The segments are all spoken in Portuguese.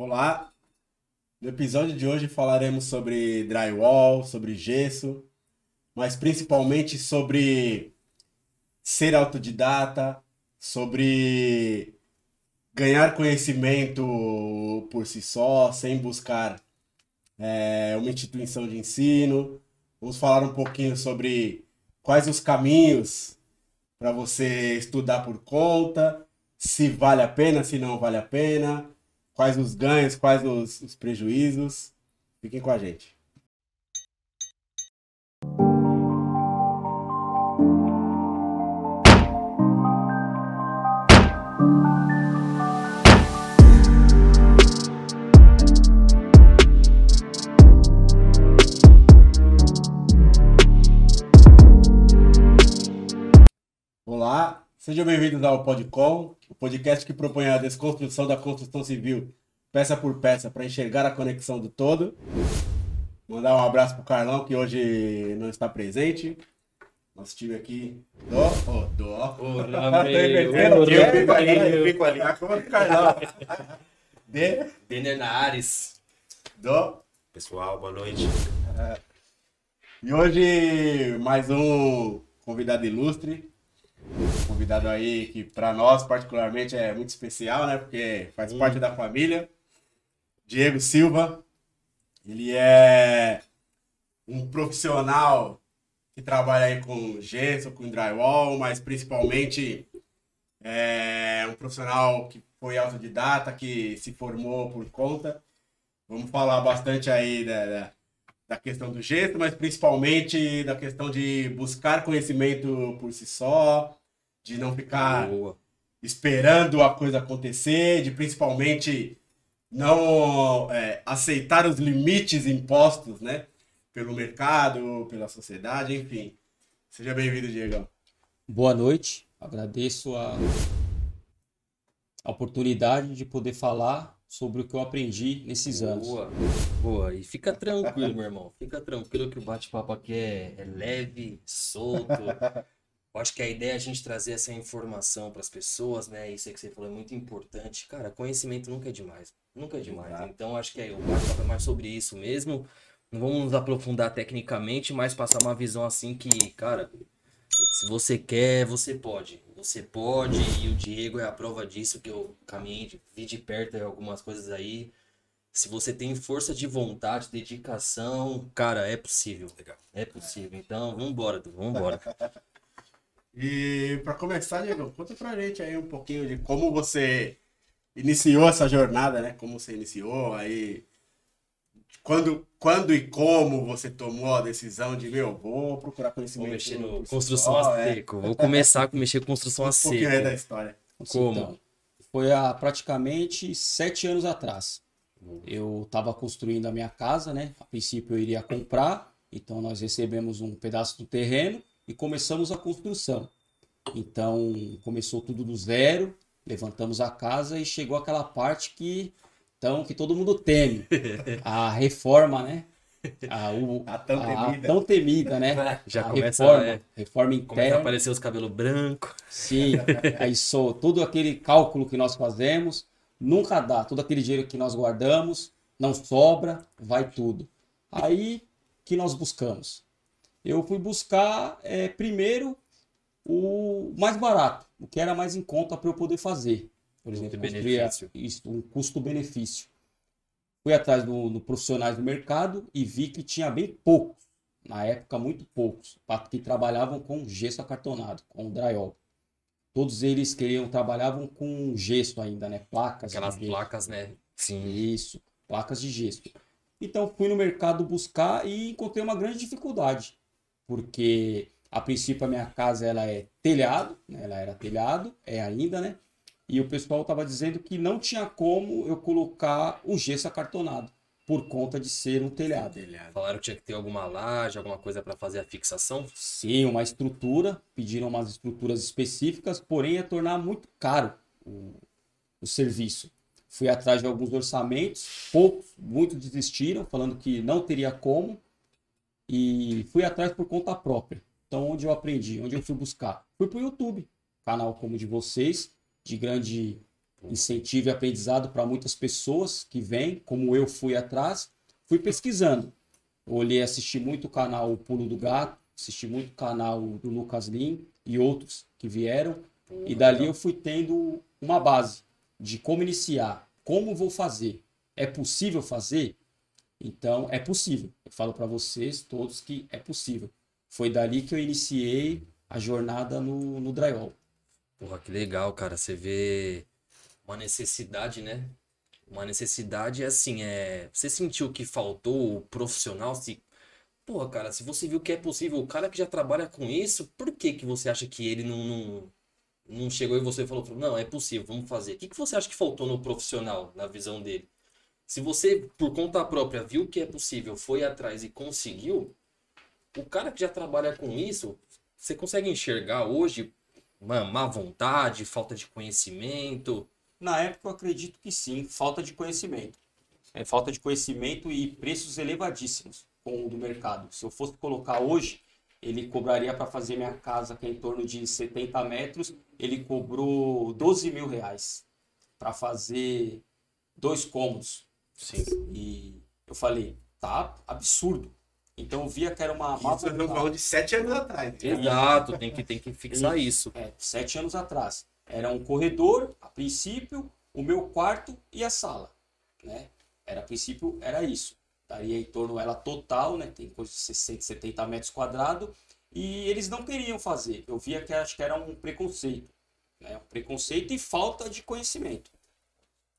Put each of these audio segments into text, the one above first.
Olá! No episódio de hoje falaremos sobre drywall, sobre gesso, mas principalmente sobre ser autodidata, sobre ganhar conhecimento por si só, sem buscar é, uma instituição de ensino. Vamos falar um pouquinho sobre quais os caminhos para você estudar por conta, se vale a pena, se não vale a pena, quais os ganhos, quais os, os prejuízos. Fiquem com a gente. Olá, sejam bem-vindos ao Podcom, o podcast que propõe a desconstrução da construção civil peça por peça para enxergar a conexão do todo. Mandar um abraço pro Carlão, que hoje não está presente. Nosso time aqui. Dó, ó, dó. Eu fico ali, eu fico ali. A cama do Carlão. De, Denner na Ares. dó. Pessoal, boa noite. E hoje, mais um convidado ilustre. Convidado aí que, para nós, particularmente, é muito especial, né? Porque faz parte da família. Diego Silva. Ele é um profissional que trabalha aí com gesso, com drywall, mas principalmente é um profissional que foi autodidata, que se formou por conta. Vamos falar bastante aí da, da, da questão do gesso, mas principalmente da questão de buscar conhecimento por si só, de não ficar Boa. esperando a coisa acontecer, de principalmente não é, aceitar os limites impostos, né? Pelo mercado, pela sociedade, enfim. Seja bem-vindo, Diego. Boa noite, agradeço a, a oportunidade de poder falar sobre o que eu aprendi nesses anos. Boa. Boa. E fica tranquilo, meu irmão. Fica tranquilo que o bate-papo aqui é, é leve, solto. Eu acho que a ideia é a gente trazer essa informação para as pessoas, né? Isso aí que você falou é muito importante. Cara, conhecimento nunca é demais. Nunca é demais. Então acho que é, o bate-papo é mais sobre isso mesmo. Não vamos nos aprofundar tecnicamente, mas passar uma visão assim que, cara, se você quer, você pode. Você pode, e o Diego é a prova disso, que eu caminhei, de- vi de perto algumas coisas aí. Se você tem força de vontade, dedicação, cara, é possível. Legal. É possível. Então, vambora, Du, vambora. E para começar, Diego, conta pra gente aí um pouquinho de como você iniciou essa jornada, né? Como você iniciou aí. Quando, quando e como você tomou a decisão de, meu, vou procurar conhecimento. Vou mexer no construção a é. seco. Vou começar com mexer com construção a Um pouquinho aí da seco. história. Como? Então, foi há praticamente sete anos atrás. Eu estava construindo a minha casa, né? A princípio eu iria comprar, então nós recebemos um pedaço do terreno e começamos a construção. Então começou tudo do zero, levantamos a casa e chegou aquela parte que então que todo mundo teme, a reforma, né? A, o- A tão a temida. tão temida, né? Já a começa, reforma, é, reforma começa a interna. aparecer os cabelos brancos. Sim, aí só todo aquele cálculo que nós fazemos, nunca dá. Todo aquele dinheiro que nós guardamos, não sobra, vai tudo. Aí que nós buscamos. Eu fui buscar é, primeiro o mais barato, o que era mais em conta para eu poder fazer. Por exemplo, isso, um custo-benefício. Fui atrás do, do profissionais do mercado e vi que tinha bem poucos, na época muito poucos, que trabalhavam com gesso acartonado, com drywall. Todos eles queriam, trabalhavam com gesso ainda, né? Placas. Aquelas placas, né? Sim. Isso, placas de gesso. Então fui no mercado buscar e encontrei uma grande dificuldade, porque a princípio a minha casa ela é telhado, né? Ela era telhado, é ainda, né? E o pessoal estava dizendo que não tinha como eu colocar o gesso acartonado por conta de ser um telhado. Telhado. Falaram que tinha que ter alguma laje, alguma coisa para fazer a fixação. Sim, uma estrutura, pediram umas estruturas específicas, porém ia tornar muito caro o, o serviço. Fui atrás de alguns orçamentos, poucos, muitos desistiram, falando que não teria como, e fui atrás por conta própria. Então, onde eu aprendi, onde eu fui buscar? Fui para o YouTube, canal como o de vocês, de grande incentivo e aprendizado para muitas pessoas que vêm, como eu fui atrás, fui pesquisando. olhei, assisti muito o canal Pulo do Gato, assisti muito o canal do Lucas Lim e outros que vieram, e dali eu fui tendo uma base de como iniciar, como vou fazer. É possível fazer? Então, é possível. Eu falo para vocês todos que é possível. Foi dali que eu iniciei a jornada no, no drywall. Porra, que legal, cara. Você vê uma necessidade, né? Uma necessidade assim, é. Você sentiu que faltou o profissional? Se... Porra, cara, se você viu que é possível, o cara que já trabalha com isso, por que, que você acha que ele não, não, não chegou e você falou, não, é possível, vamos fazer? O que, que você acha que faltou no profissional, na visão dele? Se você, por conta própria, viu que é possível, foi atrás e conseguiu, o cara que já trabalha com isso, você consegue enxergar hoje uma má vontade, falta de conhecimento? Na época eu acredito que sim, falta de conhecimento. É falta de conhecimento e preços elevadíssimos com o do mercado. Se eu fosse colocar hoje, ele cobraria para fazer minha casa, que é em torno de 70 metros, ele cobrou 12 mil reais para fazer dois cômodos. Sim. E eu falei, tá absurdo. Então eu via que era uma má Isso estamos falando de sete anos atrás. Exato, tem que, tem que fixar isso. É, sete anos atrás. Era um corredor, a princípio, o meu quarto e a sala, né? Era a princípio, era isso. Daria em torno, ela total, né? Tem coisa de 60, 70 metros quadrados. E eles não queriam fazer. Eu via que acho que era um preconceito. Né? Um preconceito e falta de conhecimento.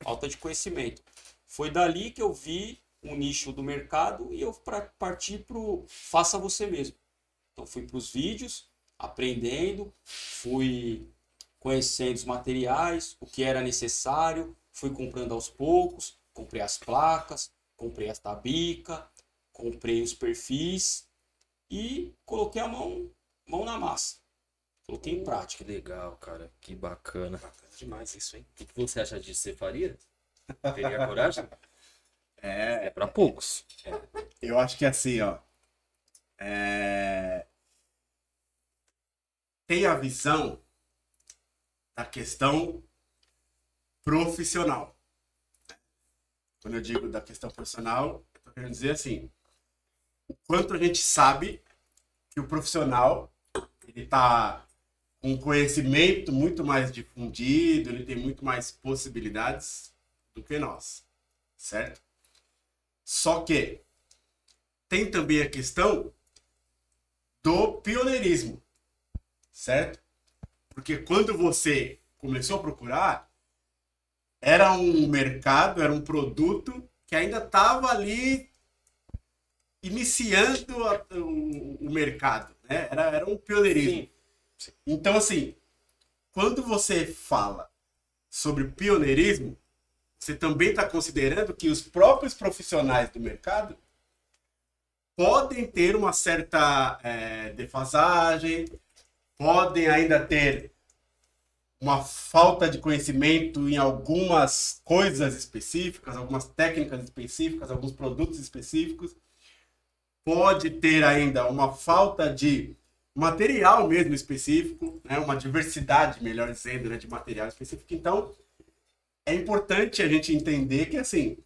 Falta de conhecimento. Foi dali que eu vi um nicho do mercado e eu pra, parti para o faça você mesmo. Então fui para os vídeos, aprendendo, fui conhecendo os materiais, o que era necessário, fui comprando aos poucos, comprei as placas, comprei as tabica, comprei os perfis e coloquei a mão, mão na massa. Coloquei em prática. Que legal, cara. Que bacana. Bacana demais isso, hein? O que, que você acha disso? Você faria? Teria coragem? É, É pra poucos. eu acho que assim, ó. é, Tem a visão da questão profissional. Quando eu digo da questão profissional, eu tô querendo dizer assim, o quanto a gente sabe que o profissional ele tá com um conhecimento muito mais difundido, ele tem muito mais possibilidades do que nós, certo? Só que tem também a questão do pioneirismo, certo? Porque quando você começou a procurar, era um mercado, era um produto que ainda estava ali iniciando a- o, o mercado, né? Era, era um pioneirismo. Então, assim, quando você fala sobre pioneirismo, você também está considerando que os próprios profissionais do mercado podem ter uma certa é, defasagem, podem ainda ter uma falta de conhecimento em algumas coisas específicas, algumas técnicas específicas, alguns produtos específicos, pode ter ainda uma falta de material mesmo específico, né? uma diversidade, melhor dizendo, né? de material específico. Então, é importante a gente entender que, assim,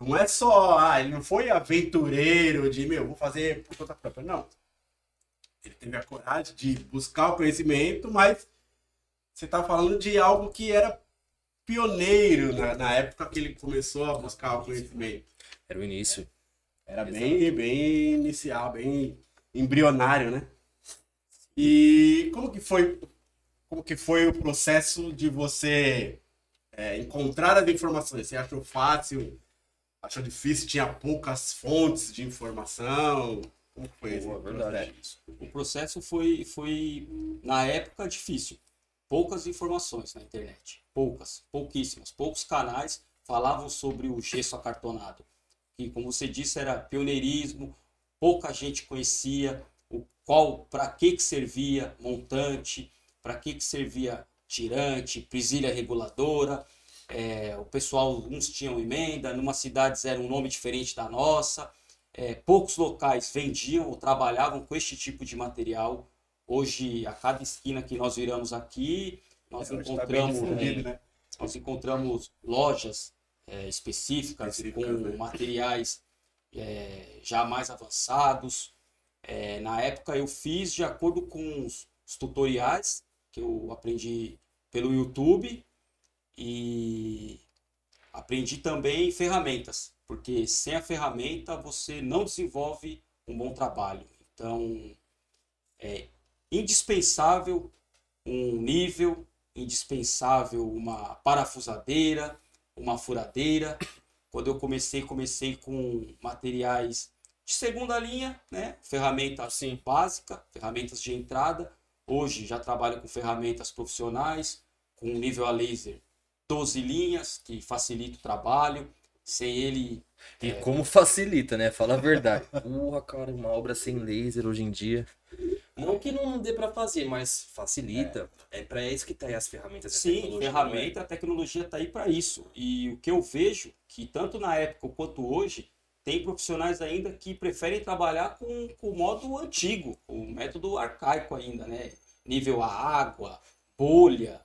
não é só, ah, ele não foi aventureiro de, meu, vou fazer por conta própria. Não. Ele teve a coragem de buscar o conhecimento, mas você está falando de algo que era pioneiro na, na época que ele começou a buscar o conhecimento. Era o início. Era bem, bem inicial, bem embrionário, né? E como que foi, como que foi o processo de você é, encontrar as informações? Você achou fácil? Achou difícil? Tinha poucas fontes de informação? Como foi Boa, verdade. processo? O processo foi, foi, na época, difícil. Poucas informações na internet. Poucas, pouquíssimas. Poucos canais falavam sobre o gesso acartonado. Que, como você disse, era pioneirismo, pouca gente conhecia o qual, para que que servia montante, para que que servia tirante, presilha reguladora. É, o pessoal, uns tinham emenda, numa cidades era um nome diferente da nossa. É, poucos locais vendiam ou trabalhavam com este tipo de material. Hoje, a cada esquina que nós viramos aqui, nós Hoje tá encontramos difundido, né, né? nós encontramos lojas é, específicas com né? materiais é, já mais avançados. É, na época eu fiz de acordo com os tutoriais que eu aprendi pelo YouTube e aprendi também ferramentas, porque sem a ferramenta você não desenvolve um bom trabalho. Então é indispensável um nível, indispensável uma parafusadeira, uma furadeira. Quando eu comecei, comecei com materiais de segunda linha, né? Ferramenta Sim. básica, ferramentas de entrada. Hoje já trabalho com ferramentas profissionais, com nível a laser 12 linhas, que facilita o trabalho. Sem ele, E como facilita, né? Fala a verdade. Porra, cara, uma obra sem laser hoje em dia. Não que não dê pra fazer, mas facilita. É, pra isso que tá aí as ferramentas. sim, ferramenta, a tecnologia está aí para isso. E o que eu vejo, que tanto na época quanto hoje, tem profissionais ainda que preferem trabalhar com, com o modo antigo, o método arcaico ainda, né? Nível a água, bolha,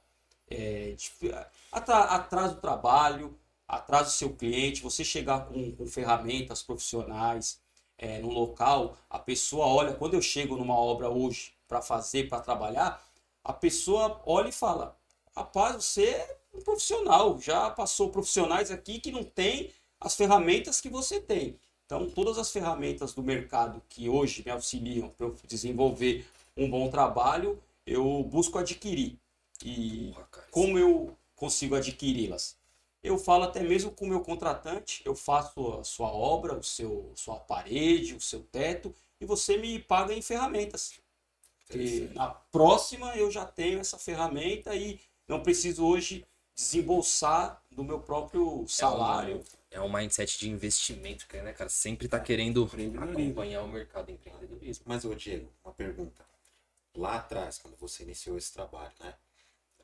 é, dif- atra- atrasa o trabalho, atrasa o seu cliente, você chegar com, com ferramentas profissionais é, no local, a pessoa olha, quando eu chego numa obra hoje para fazer, para trabalhar, a pessoa olha e fala, rapaz, você é um profissional, já passou profissionais aqui que não tem as ferramentas que você tem. Então, todas as ferramentas do mercado que hoje me auxiliam para eu desenvolver um bom trabalho, eu busco adquirir. E Porra, como eu consigo adquiri-las? Eu falo até mesmo com o meu contratante, eu faço a sua obra, o seu, sua parede, o seu teto, e você me paga em ferramentas. Porque na próxima eu já tenho essa ferramenta e não preciso hoje desembolsar do meu próprio salário. É um mindset de investimento, que, né, cara? Sempre tá querendo acompanhar o mercado de empreendedorismo. Mas, ô Diego, uma pergunta. Lá atrás, quando você iniciou esse trabalho, né?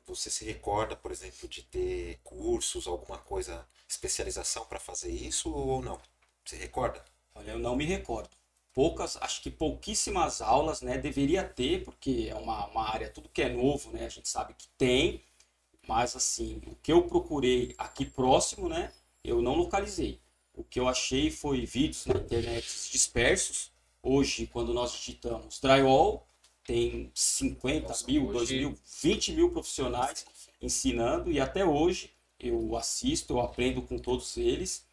Você se recorda, por exemplo, de ter cursos, alguma coisa, especialização para fazer isso ou não? Você recorda? Olha, eu não me recordo. Poucas, acho que pouquíssimas aulas, né? Deveria ter, porque é uma, uma área, tudo que é novo, né? A gente sabe que tem, mas assim, o que eu procurei aqui próximo, né? Eu não localizei. O que eu achei foi vídeos na internet dispersos. Hoje, quando nós digitamos drywall, tem 50 Nossa, mil, hoje- 2 mil, 20 mil profissionais ensinando e até hoje eu assisto, eu aprendo com todos eles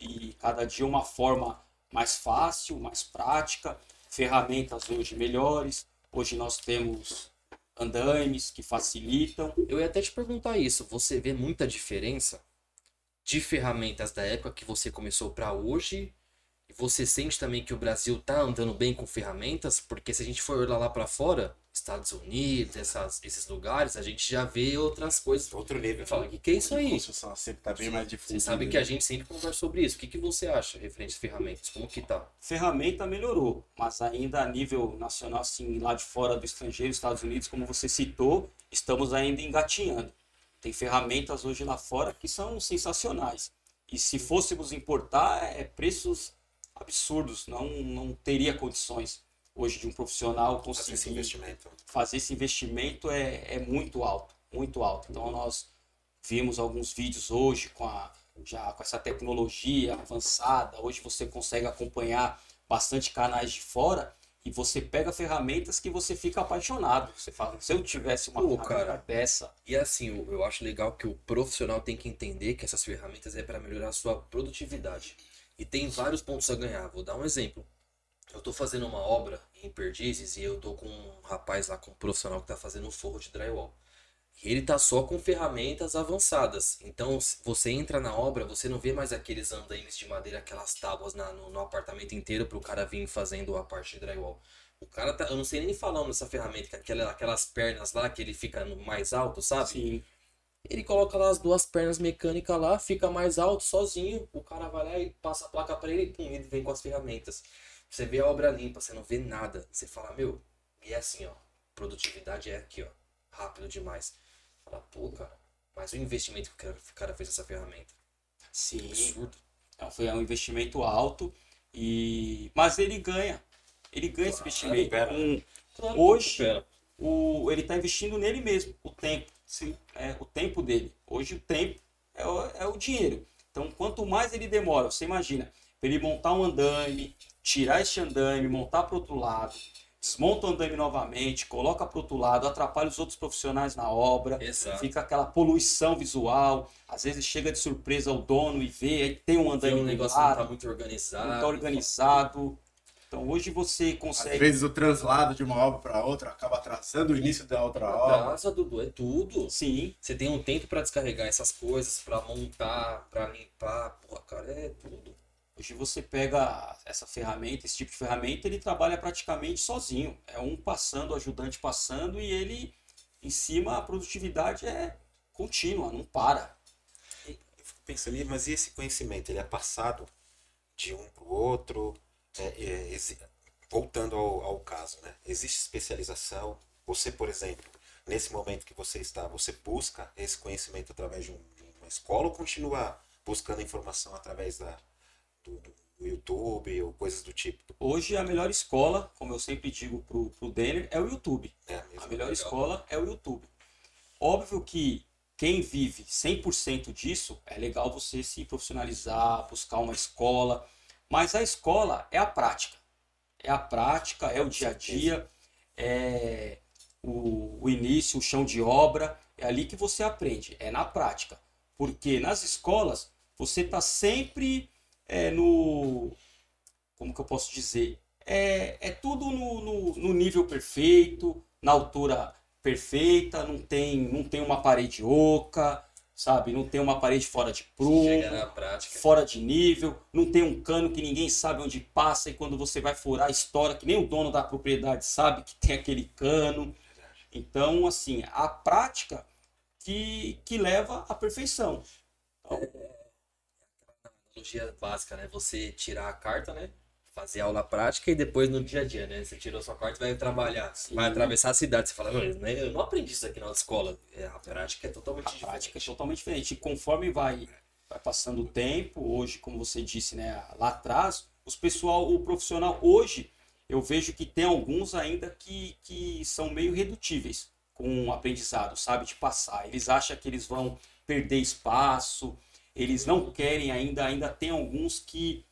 e cada dia uma forma mais fácil, mais prática, ferramentas hoje melhores. Hoje nós temos andaimes que facilitam. Eu ia até te perguntar isso. Você vê muita diferença de ferramentas da época que você começou pra hoje? E você sente também que o Brasil tá andando bem com ferramentas? Porque se a gente for olhar lá pra fora, Estados Unidos, essas, esses lugares, a gente já vê outras coisas. Outro nível. Fala, o que, que é isso aí? Construção sempre tá bem mais Você difícil. sabe que a gente sempre conversa sobre isso. O que, que você acha referente às ferramentas? Como que tá? Ferramenta melhorou, mas ainda a nível nacional, assim, lá de fora do estrangeiro, Estados Unidos, como você citou, estamos ainda engatinhando. Tem ferramentas hoje lá fora que são sensacionais. E se fôssemos importar, é preços absurdos. Não, não teria condições hoje de um profissional Fazer esse conseguir investimento. fazer esse investimento é, é muito alto, muito alto. Então nós vimos alguns vídeos hoje com a já com essa tecnologia avançada. Hoje você consegue acompanhar bastante canais de fora e você pega ferramentas que você fica apaixonado. Você fala, se eu tivesse uma Pô, cara. dessa, E assim, eu, eu acho legal que o profissional tem que entender que essas ferramentas é para melhorar a sua produtividade. E tem vários pontos a ganhar. Vou dar um exemplo. Eu tô fazendo uma obra em Perdizes e eu tô com um rapaz lá, com um profissional que tá fazendo um forro de drywall. Ele tá só com ferramentas avançadas. Então, você entra na obra, você não vê mais aqueles andaimes de madeira, aquelas tábuas na- no, no apartamento inteiro pro cara vir fazendo a parte de drywall. O cara tá, eu não sei nem falar nessa ferramenta, que aquela, aquelas pernas lá que ele fica no mais alto, sabe? sim, Ele coloca lá as duas pernas mecânicas lá, fica mais alto, sozinho. O cara vai lá e passa a placa pra ele e pum, ele vem com as ferramentas. Você vê a obra limpa, você não vê nada. Você fala, meu, e é assim, ó. Produtividade é aqui, ó. Rápido demais. Fala, pô, cara, mas o investimento que o cara- fez nessa ferramenta. sim. Absurdo. Então, foi um investimento alto e mas ele ganha. Ele ganha esse Claro, investimento recupera. com Claro, Hoje- o, ele está investindo nele mesmo, o tempo. Sim. É o tempo dele. Hoje o tempo é o, é o dinheiro. Então, quanto mais ele demora, você imagina, para ele montar um andame, tirar esse andame, montar para outro lado, desmonta o andame novamente, coloca para outro lado, atrapalha os outros profissionais na obra, Exato. fica aquela poluição visual. Às vezes chega de surpresa o dono e vê, aí tem um andame um negócio não tá muito organizado. não está organizado. Então hoje você Às consegue. vezes o translado de uma obra para outra acaba atrasando o início da outra obra. Casa, Dudu, é tudo. Sim, Você tem um tempo pra descarregar essas coisas, pra montar, pra limpar. Pô, cara, é tudo. Hoje você pega essa ferramenta, esse tipo de ferramenta, ele trabalha praticamente sozinho. É um passando, o ajudante passando e ele em cima a produtividade é contínua, não para. Eu fico pensando, "Ih, mas e esse conhecimento? Ele é passado de um para o outro? É, é, voltando ao, ao caso, né? Existe especialização? Você, por exemplo, nesse momento que você está, você busca esse conhecimento através de, um- de uma escola ou continua buscando informação através da, do, do YouTube ou coisas do tipo? Hoje a melhor escola, como eu sempre digo pro, pro Denner, é o YouTube. É a melhor legal. escola é o YouTube. Óbvio que quem vive 100% disso, é legal você se profissionalizar, buscar uma escola, mas a escola é a prática. É a prática, é o dia a dia, é o, o início, o chão de obra, é ali que você aprende, é na prática. Porque nas escolas você está sempre é, no. Como que eu posso dizer? É, é tudo no, no, no nível perfeito, na altura perfeita, não tem, não tem uma parede oca, sabe? Não tem uma parede fora de prumo Chega na prática. fora de nível, não tem um cano que ninguém sabe onde passa e quando você vai furar estoura, que nem o dono da propriedade sabe que tem aquele cano. Então, assim, a prática que, que leva à perfeição. Analogia básica, né? Você tirar a carta, né? Fazer aula prática e depois no dia a dia, né? Você tirou sua carta e vai trabalhar. Sim. Vai atravessar a cidade. Você fala, "Mas, né, eu não aprendi isso aqui na escola. É, a prática é totalmente A prática é diferente. totalmente diferente. E conforme vai, vai passando o tempo, hoje, como você disse, né, lá atrás, os pessoal, o profissional hoje, eu vejo que tem alguns ainda que, que são meio redutíveis com o aprendizado, sabe, de passar. Eles acham que eles vão perder espaço, eles não querem ainda, ainda tem alguns que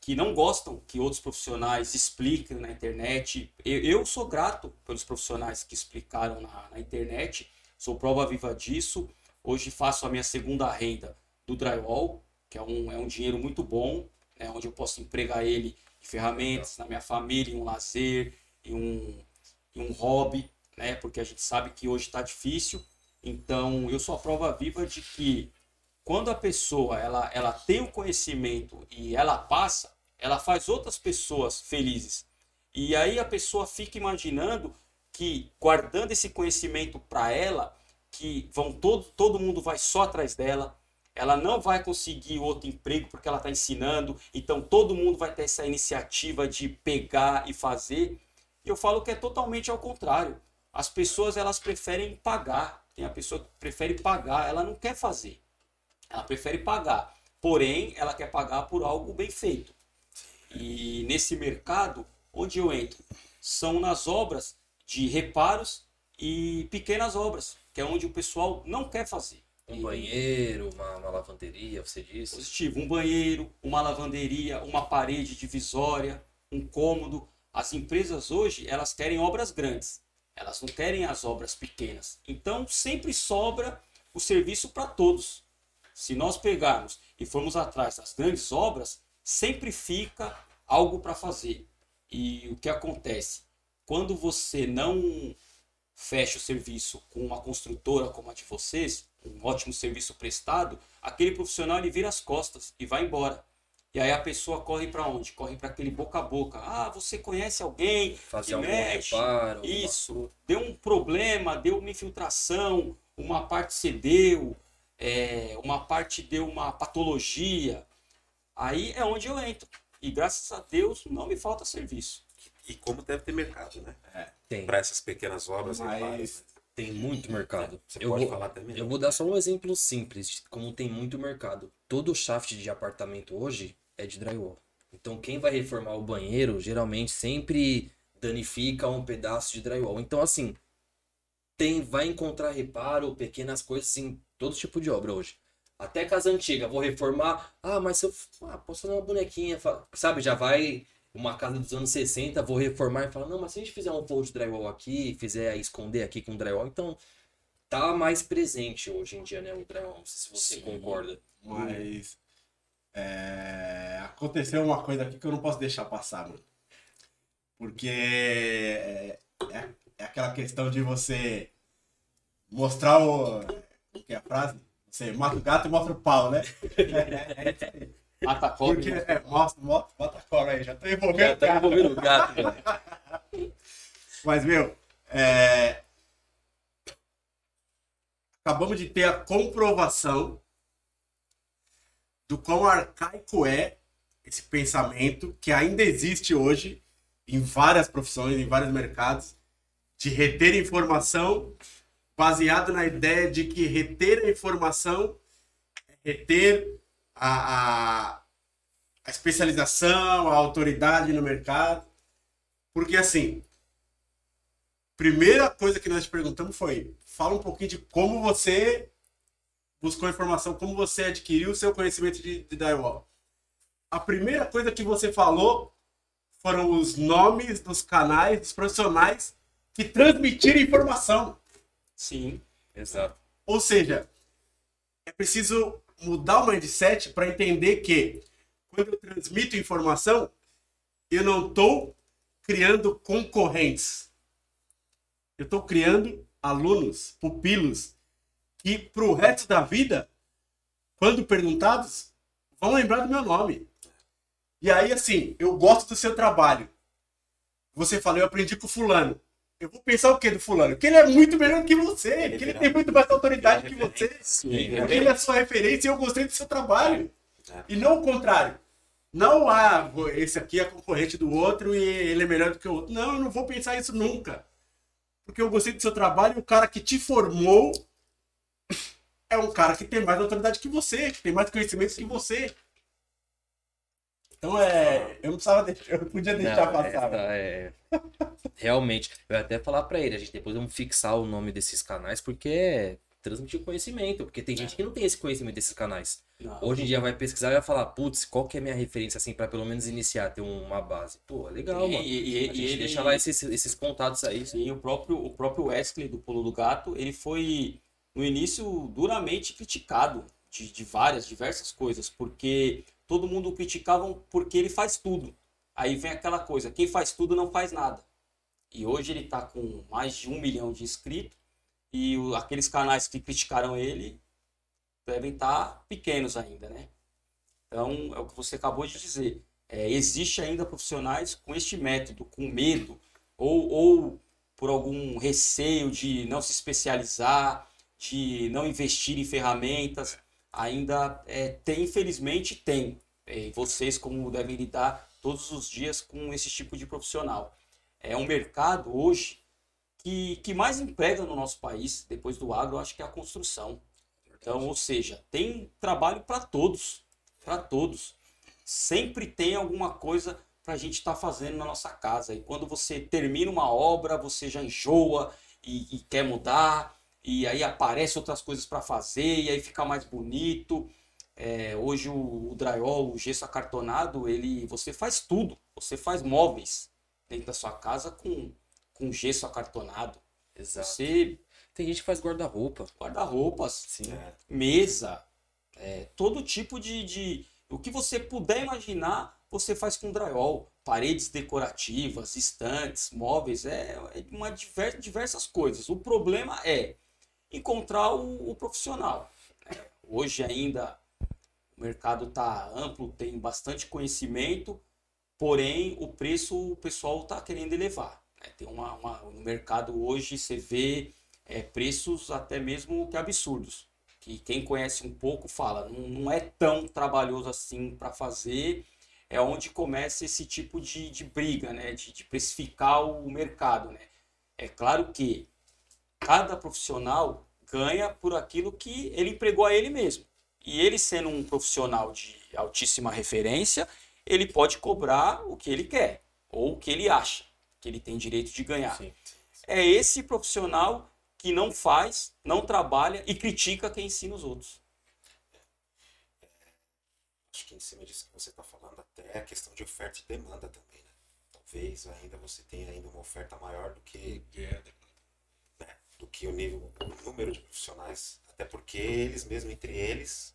que não gostam que outros profissionais expliquem na internet. Eu, eu sou grato pelos profissionais que explicaram na, na internet, sou prova viva disso. Hoje faço a minha segunda renda do drywall, que é um, é um dinheiro muito bom, né, onde eu posso empregar ele em ferramentas, na minha família, em um lazer, em um, em um hobby, né, porque a gente sabe que hoje está difícil. Então, eu sou a prova viva de que quando a pessoa ela, ela tem o conhecimento e ela passa, ela faz outras pessoas felizes. E aí a pessoa fica imaginando que guardando esse conhecimento para ela, que vão todo todo mundo vai só atrás dela, ela não vai conseguir outro emprego porque ela está ensinando, então todo mundo vai ter essa iniciativa de pegar e fazer. E eu falo que é totalmente ao contrário. As pessoas elas preferem pagar. Tem a pessoa que prefere pagar, ela não quer fazer. Ela prefere pagar. Porém, ela quer pagar por algo bem feito. E nesse mercado, onde eu entro, são nas obras de reparos e pequenas obras, que é onde o pessoal não quer fazer. Um banheiro, uma, uma lavanderia, você disse. Positivo, um banheiro, uma lavanderia, uma parede divisória, um cômodo. As empresas hoje, elas querem obras grandes. Elas não querem as obras pequenas. Então, sempre sobra o serviço para todos. Se nós pegarmos e formos atrás das grandes obras, sempre fica algo para fazer. E o que acontece? Quando você não fecha o serviço com uma construtora como a de vocês, um ótimo serviço prestado, aquele profissional ele vira as costas e vai embora. E aí a pessoa corre para onde? Corre para aquele boca a boca. Ah, você conhece alguém Fazer que mexe? reparo. Isso, deu um problema, deu uma infiltração, uma parte cedeu, é, uma parte deu uma patologia. Aí é onde eu entro. E graças a Deus não me falta serviço. E como deve ter mercado, né? Tem, Para essas pequenas obras, Mas- tem muito mercado. Você Eu pode vou, falar também? eu vou dar só um exemplo simples de como tem muito mercado. Todo shaft de apartamento hoje é de drywall. Então quem vai reformar o banheiro geralmente sempre danifica um pedaço de drywall. Então assim, tem, vai encontrar reparo, pequenas coisas em todo tipo de obra hoje. Até casa antiga, vou reformar. Ah, mas se eu ah, posso fazer uma bonequinha, sabe? Já vai uma casa dos anos 60, vou reformar e falar, não, mas se a gente fizer um fold drywall aqui, fizer esconder aqui com drywall, então tá mais presente hoje em dia, né? O drywall, não sei se você Sim. concorda. Mas é, aconteceu uma coisa aqui que eu não posso deixar passar, mano. Porque é, é- é aquela questão de você mostrar o. O que é a frase? Você mata o gato e mostra o pau, né? É, é. Mata a cobra. Porque, é, mostra, mostra, bota a cobra aí, já tô Já envolvendo o tá gato. envolvendo o gato, velho. Mas, meu, é, acabamos de ter a comprovação do quão arcaico é esse pensamento que ainda existe hoje em várias profissões, em vários mercados, de reter informação baseado na ideia de que reter a informação é reter a, a, a especialização, a autoridade no mercado. Porque assim, primeira coisa que nós te perguntamos foi: fala um pouquinho de como você buscou informação, como você adquiriu o seu conhecimento de, de drywall. A primeira coisa que você falou foram os nomes dos canais, dos profissionais que transmitiram informação. Sim. Exato. Ou seja, é preciso mudar o mindset para entender que quando eu transmito informação, eu não estou criando concorrentes. Eu estou criando alunos, pupilos, que para o resto da vida, quando perguntados, vão lembrar do meu nome. E aí, assim, eu gosto do seu trabalho. Você fala, eu aprendi com fulano. Eu vou pensar o que do fulano? Que ele é muito melhor que você, que ele tem muito mais autoridade que você. Sim. Porque ele é a sua referência e eu gostei do seu trabalho. E não o contrário. Não, ah, vou- esse aqui é concorrente do outro e ele é melhor do que o outro. Não, eu não vou pensar isso nunca. Porque eu gostei do seu trabalho e o cara que te formou é um cara que tem mais autoridade que você, que tem mais conhecimento que você. Então é. Eu não precisava deixar, eu podia deixar Não, passar. essa é- Realmente. Eu ia até falar pra ele, a gente depois vamos fixar o nome desses canais, porque é transmitir conhecimento. Porque tem gente que não tem esse conhecimento desses canais. Não. Hoje em dia vai pesquisar e vai falar, putz, qual que é a minha referência, assim, pra pelo menos iniciar, ter uma base. Pô, legal, E- mano. e- e- a e gente ele- deixa lá esses, esses contatos aí. Sim, o próprio, o próprio Wesley do Pulo do Gato, ele foi no início duramente criticado de, de várias, diversas coisas, porque todo mundo criticava porque ele faz tudo. Aí vem aquela coisa, quem faz tudo não faz nada. E hoje ele está com mais de um milhão de inscritos e o- aqueles canais que criticaram ele devem estar pequenos ainda, né? Então, é o que você acabou de dizer. É, existe ainda profissionais com este método, com medo, ou, ou por algum receio de não se especializar, de não investir em ferramentas, ainda é, tem, infelizmente tem. É, e vocês como devem lidar todos os dias com esse tipo de profissional. É um mercado hoje que, que mais emprega no nosso país, depois do agro, acho que é a construção. Então, ou seja, tem trabalho para todos, para todos. Sempre tem alguma coisa para a gente estar fazendo na nossa casa. E quando você termina uma obra, você já enjoa e, e quer mudar, e aí aparece outras coisas para fazer, e aí fica mais bonito. É, hoje o, o drywall, o gesso acartonado, ele, você faz tudo. Você faz móveis dentro da sua casa com, com gesso acartonado. Exato. Você Tem gente que faz guarda-roupa. guarda-roupas, Sim. mesa, é, todo tipo de, de. O que você puder imaginar, você faz com drywall. Paredes decorativas, estantes, móveis, é, é uma diver, diversas coisas. O problema é encontrar o, o profissional. Hoje ainda o mercado está amplo, tem bastante conhecimento, porém o preço o pessoal está querendo elevar. né? Tem uma, uma- no mercado hoje você vê é, preços até mesmo que absurdos. Que quem conhece um pouco fala, não, não é tão trabalhoso assim para fazer. É onde começa esse tipo de, de briga, né? De, de precificar o mercado, né? É claro que cada profissional ganha por aquilo que ele empregou a ele mesmo. E ele sendo um profissional de altíssima referência, ele pode cobrar o que ele quer ou o que ele acha que ele tem direito de ganhar Sim. é esse profissional que não faz, não trabalha e critica quem ensina os outros. Acho que em cima disso que você está falando, até é questão de oferta e demanda também, né? Talvez ainda você tenha ainda uma oferta maior do que, né? Do que o nível, o número de profissionais. Até porque eles mesmo entre eles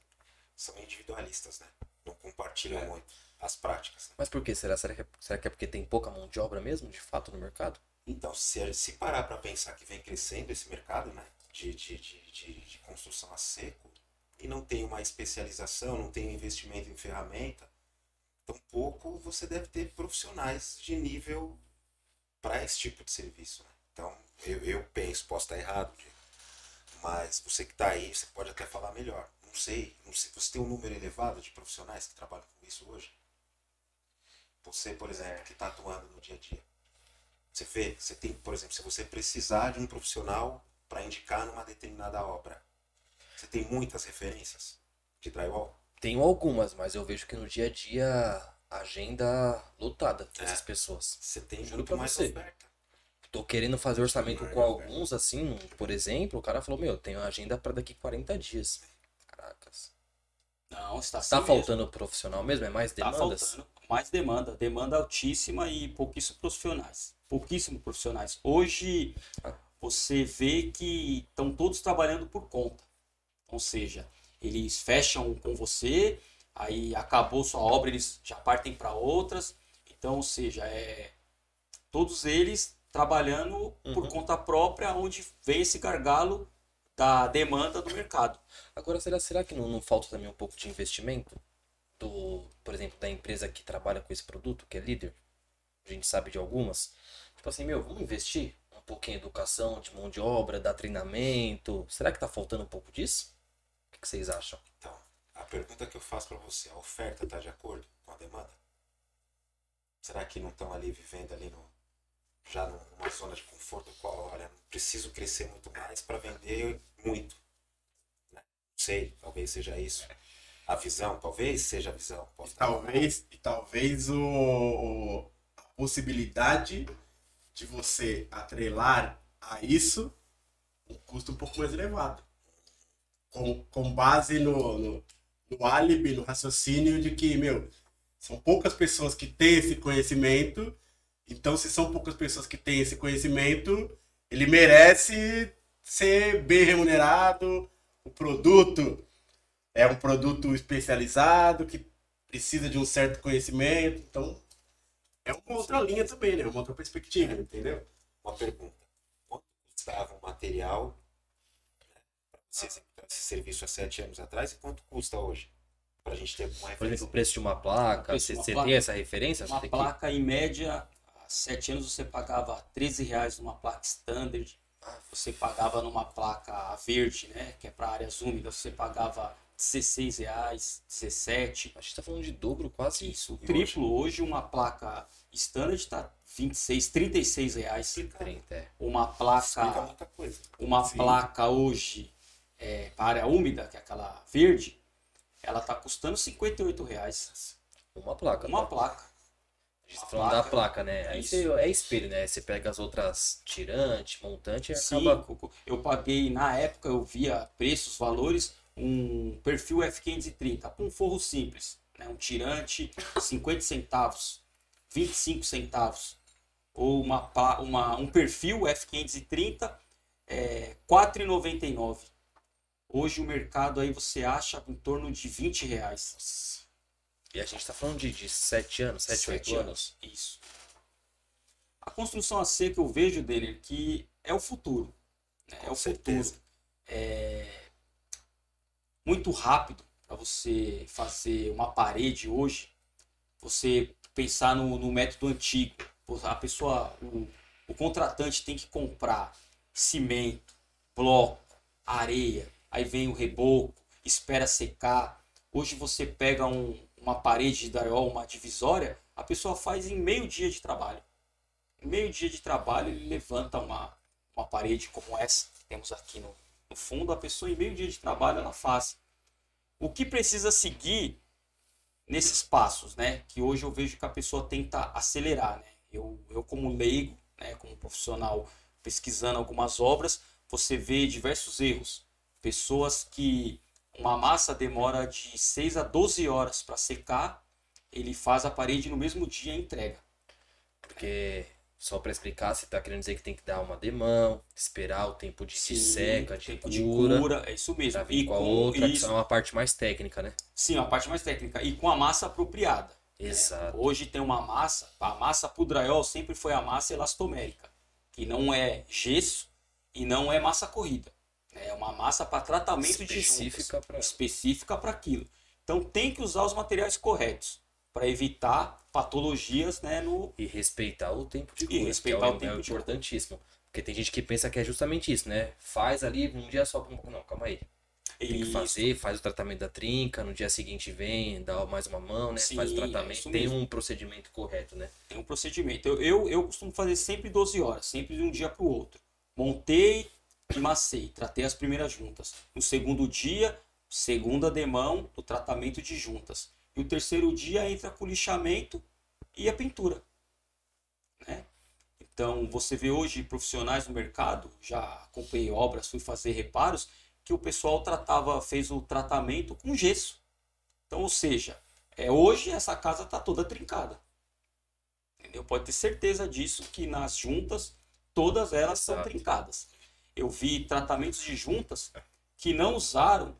são individualistas, né? Não compartilham É. muito as práticas. né? Mas por que será? Será que, é, será que é porque tem pouca mão de obra mesmo, de fato, no mercado? Então, se, se parar para pensar que vem crescendo esse mercado né, de, de, de, de, de construção a seco e não tem uma especialização, não tem investimento em ferramenta, tampouco você deve ter profissionais de nível para esse tipo de serviço. Né? Então, eu, eu penso, posso estar errado, mas você que está aí, você pode até falar melhor. Não sei, não sei, você tem um número elevado de profissionais que trabalham com isso hoje? Você, por exemplo, que está atuando no dia a dia. Você vê, você tem, por exemplo, se você precisar de um profissional para indicar numa determinada obra, você tem muitas referências de drywall. Tenho algumas, mas eu vejo que no dia a dia agenda lotada dessas É. pessoas. Você tem Juro muito mais você. oferta. Tô querendo fazer orçamento com alguns, assim, por exemplo, o cara falou, meu, tenho agenda pra daqui 40 dias. Caracas. Não, está assim Tá mesmo. faltando profissional mesmo? É mais Tá demandas? faltando mais demanda, demanda altíssima e pouquíssimos profissionais. Pouquíssimos profissionais. Hoje você vê que estão todos trabalhando por conta. Ou seja, eles fecham com você, aí acabou sua obra, eles já partem para outras. Então, ou seja, é todos eles trabalhando por Uhum. conta própria, onde vem esse gargalo da demanda do mercado. Agora, será, será que não, não falta também um pouco de investimento? Do, por exemplo, da empresa que trabalha com esse produto, que é líder? A gente sabe de algumas. Tipo assim, meu, vamos investir um pouquinho em educação, de mão de obra, dar treinamento. Será que tá faltando um pouco disso? O que, que vocês acham? Então, a pergunta que eu faço para você, a oferta está de acordo com a demanda? Será que não estão ali vivendo ali no, já numa zona de conforto, qual, olha, preciso crescer muito mais para vender muito? Né? Sei, talvez seja isso. A visão, talvez seja a visão. Estar Talvez, e talvez o, o- a possibilidade de você atrelar a isso um custo um pouco mais elevado. Com, com base no, no, no álibi, no raciocínio de que, meu, são poucas pessoas que têm esse conhecimento, então se são poucas pessoas que têm esse conhecimento, ele merece ser bem remunerado, o produto é um produto especializado que precisa de um certo conhecimento. Então, é uma outra linha também, né? Uma outra perspectiva, entendeu? Uma pergunta. Quanto custava um material né, para você executar esse serviço há sete anos atrás e quanto custa hoje? Para a gente ter uma Por exemplo, referência. o preço de uma placa. Você, uma você placa. tem essa referência? Uma tem que- placa, em média, há sete anos você pagava 13 reais numa placa standard. Você pagava numa placa verde, né? Que é para áreas úmidas, você pagava 16 reais, 17. A gente tá falando de dobro quase. Isso, o triplo. Hoje, uma placa standard está 26, 36 reais. 30, é. Uma placa, muita coisa. uma Sim. placa hoje é, para área úmida, que é aquela verde, ela está custando 58 reais. Uma placa. Uma tá? placa. A gente tá uma falando da placa, né? Aí Isso. você, é espelho, né? Você pega as outras tirante, montante e Sim, acaba. Coco. eu paguei, na época eu via preços, valores, um perfil F530 com um forro simples, né? um tirante 50 centavos, 25 centavos, ou uma, uma, um perfil F530 é, 4,99. Hoje o mercado aí você acha em torno de 20 reais. E a gente tá falando de, de 7 anos, 7, 8 Sete anos. Isso. A construção a seco eu vejo, Denner, que é o futuro. né? É o certeza. futuro. É muito rápido para você fazer uma parede hoje. Você pensar no, no método antigo. A pessoa, o, o contratante tem que comprar cimento, bloco, areia, aí vem o reboco, espera secar. Hoje você pega um- uma parede de drywall, uma divisória, a pessoa faz em meio dia de trabalho. Em meio dia de trabalho ele levanta uma, uma parede como essa que temos aqui no, no fundo, a pessoa em meio dia de trabalho ela faz. O que precisa seguir nesses passos, né? Que hoje eu vejo que a pessoa tenta acelerar, né? Eu, eu como leigo, né, como profissional pesquisando algumas obras, você vê diversos erros. Pessoas que uma massa demora de 6 a 12 horas para secar, ele faz a parede no mesmo dia e entrega. Porque, só pra explicar, você tá querendo dizer que tem que dar uma demão, esperar o tempo de, de Sim, seca, de tempo cura, de cura, é isso mesmo. pra vir E com a outra, que isso, é uma parte mais técnica, né? sim, a parte mais técnica. E com a massa apropriada. Exato. Hoje tem uma massa, a massa drywall sempre foi a massa elastomérica, que não é gesso e não é massa corrida. É uma massa para tratamento Específica de pra- juntas, específica para aquilo. Então tem que usar os materiais corretos para evitar patologias, né, no E respeitar o tempo de E cura, respeitar que é o tempo é de cura. importantíssimo. Porque tem gente que pensa que é justamente isso, né? Faz ali, um dia só. Não, calma aí. Tem que Isso. fazer, faz o tratamento da trinca, no dia seguinte vem, dá mais uma mão, né? Sim, faz o é tratamento. isso tem um procedimento correto, né? tem um procedimento. Eu, eu, eu costumo fazer sempre 12 horas, sempre de um dia para o outro. Montei e macei, tratei as primeiras juntas. No segundo dia, segunda demão, o tratamento de juntas. E o terceiro dia entra com o lixamento e a pintura. Né? Então, você vê hoje profissionais no mercado, já acompanhei obras, fui fazer reparos, que o pessoal tratava, fez o tratamento com gesso. Então, ou seja, é, hoje essa casa está toda trincada. Entendeu? Pode ter certeza disso que nas juntas todas elas são Exato. trincadas. Eu vi tratamentos de juntas que não usaram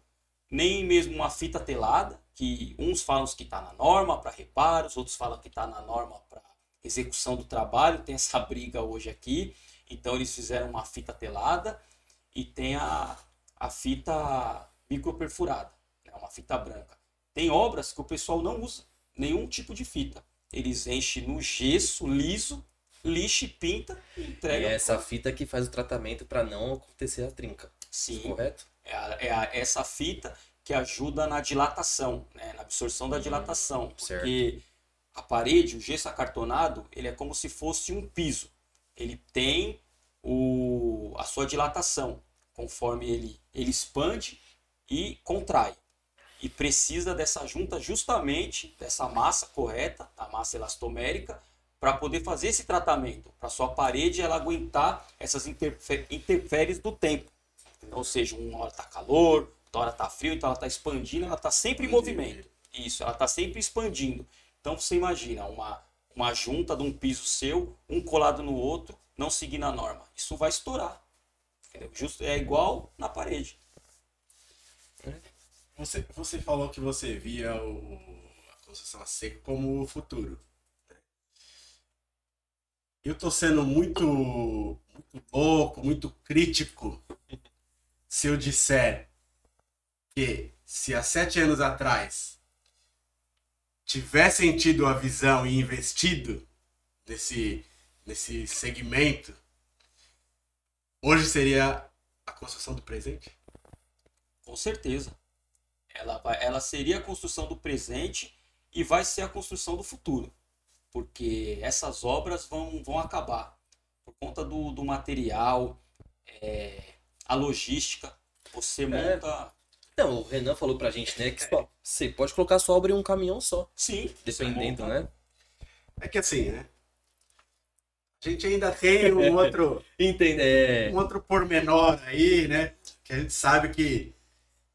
nem mesmo uma fita telada, que uns falam que está na norma para reparos, outros falam que está na norma para execução do trabalho. Tem essa briga hoje aqui. Então eles fizeram uma fita telada e tem a, a fita microperfurada, né? uma fita branca. Tem obras que o pessoal não usa nenhum tipo de fita. Eles enchem no gesso liso, lixa e pinta e E entrega. é essa fita que faz o tratamento para não acontecer a trinca. Sim, Correto? é, a- é a- essa fita que ajuda na dilatação, né? na absorção da dilatação. certo. Porque a parede, o gesso acartonado, ele é como se fosse um piso. Ele tem o, a sua dilatação, conforme ele, ele expande e contrai. E precisa dessa junta justamente dessa massa correta, a massa elastomérica, para poder fazer esse tratamento, para sua parede ela aguentar essas interfe- intempéries do tempo. Ou seja, uma hora está calor, outra hora está frio, então ela está expandindo, ela está sempre em movimento. Isso, ela está sempre expandindo. Então você imagina uma, uma junta de um piso seu, um colado no outro, não seguindo a norma. Isso vai estourar. Entendeu? Justo, é igual na parede. Você, você falou que você via o, a construção a seco como o futuro. Eu tô sendo muito, muito louco, muito crítico se eu disser que se há sete anos atrás tivessem tido a visão e investido nesse, nesse segmento, hoje seria a construção do presente? Com certeza. Ela, vai, ela seria a construção do presente e vai ser a construção do futuro. Porque essas obras vão, vão acabar. Por conta do, do material, é, a logística. Você monta. Não, o Renan falou pra gente, né, que só- você pode colocar sua obra em um caminhão só, Sim, dependendo, né? É que assim, né? A gente ainda tem um outro, Entende? É, um outro pormenor aí, né? Que a gente sabe que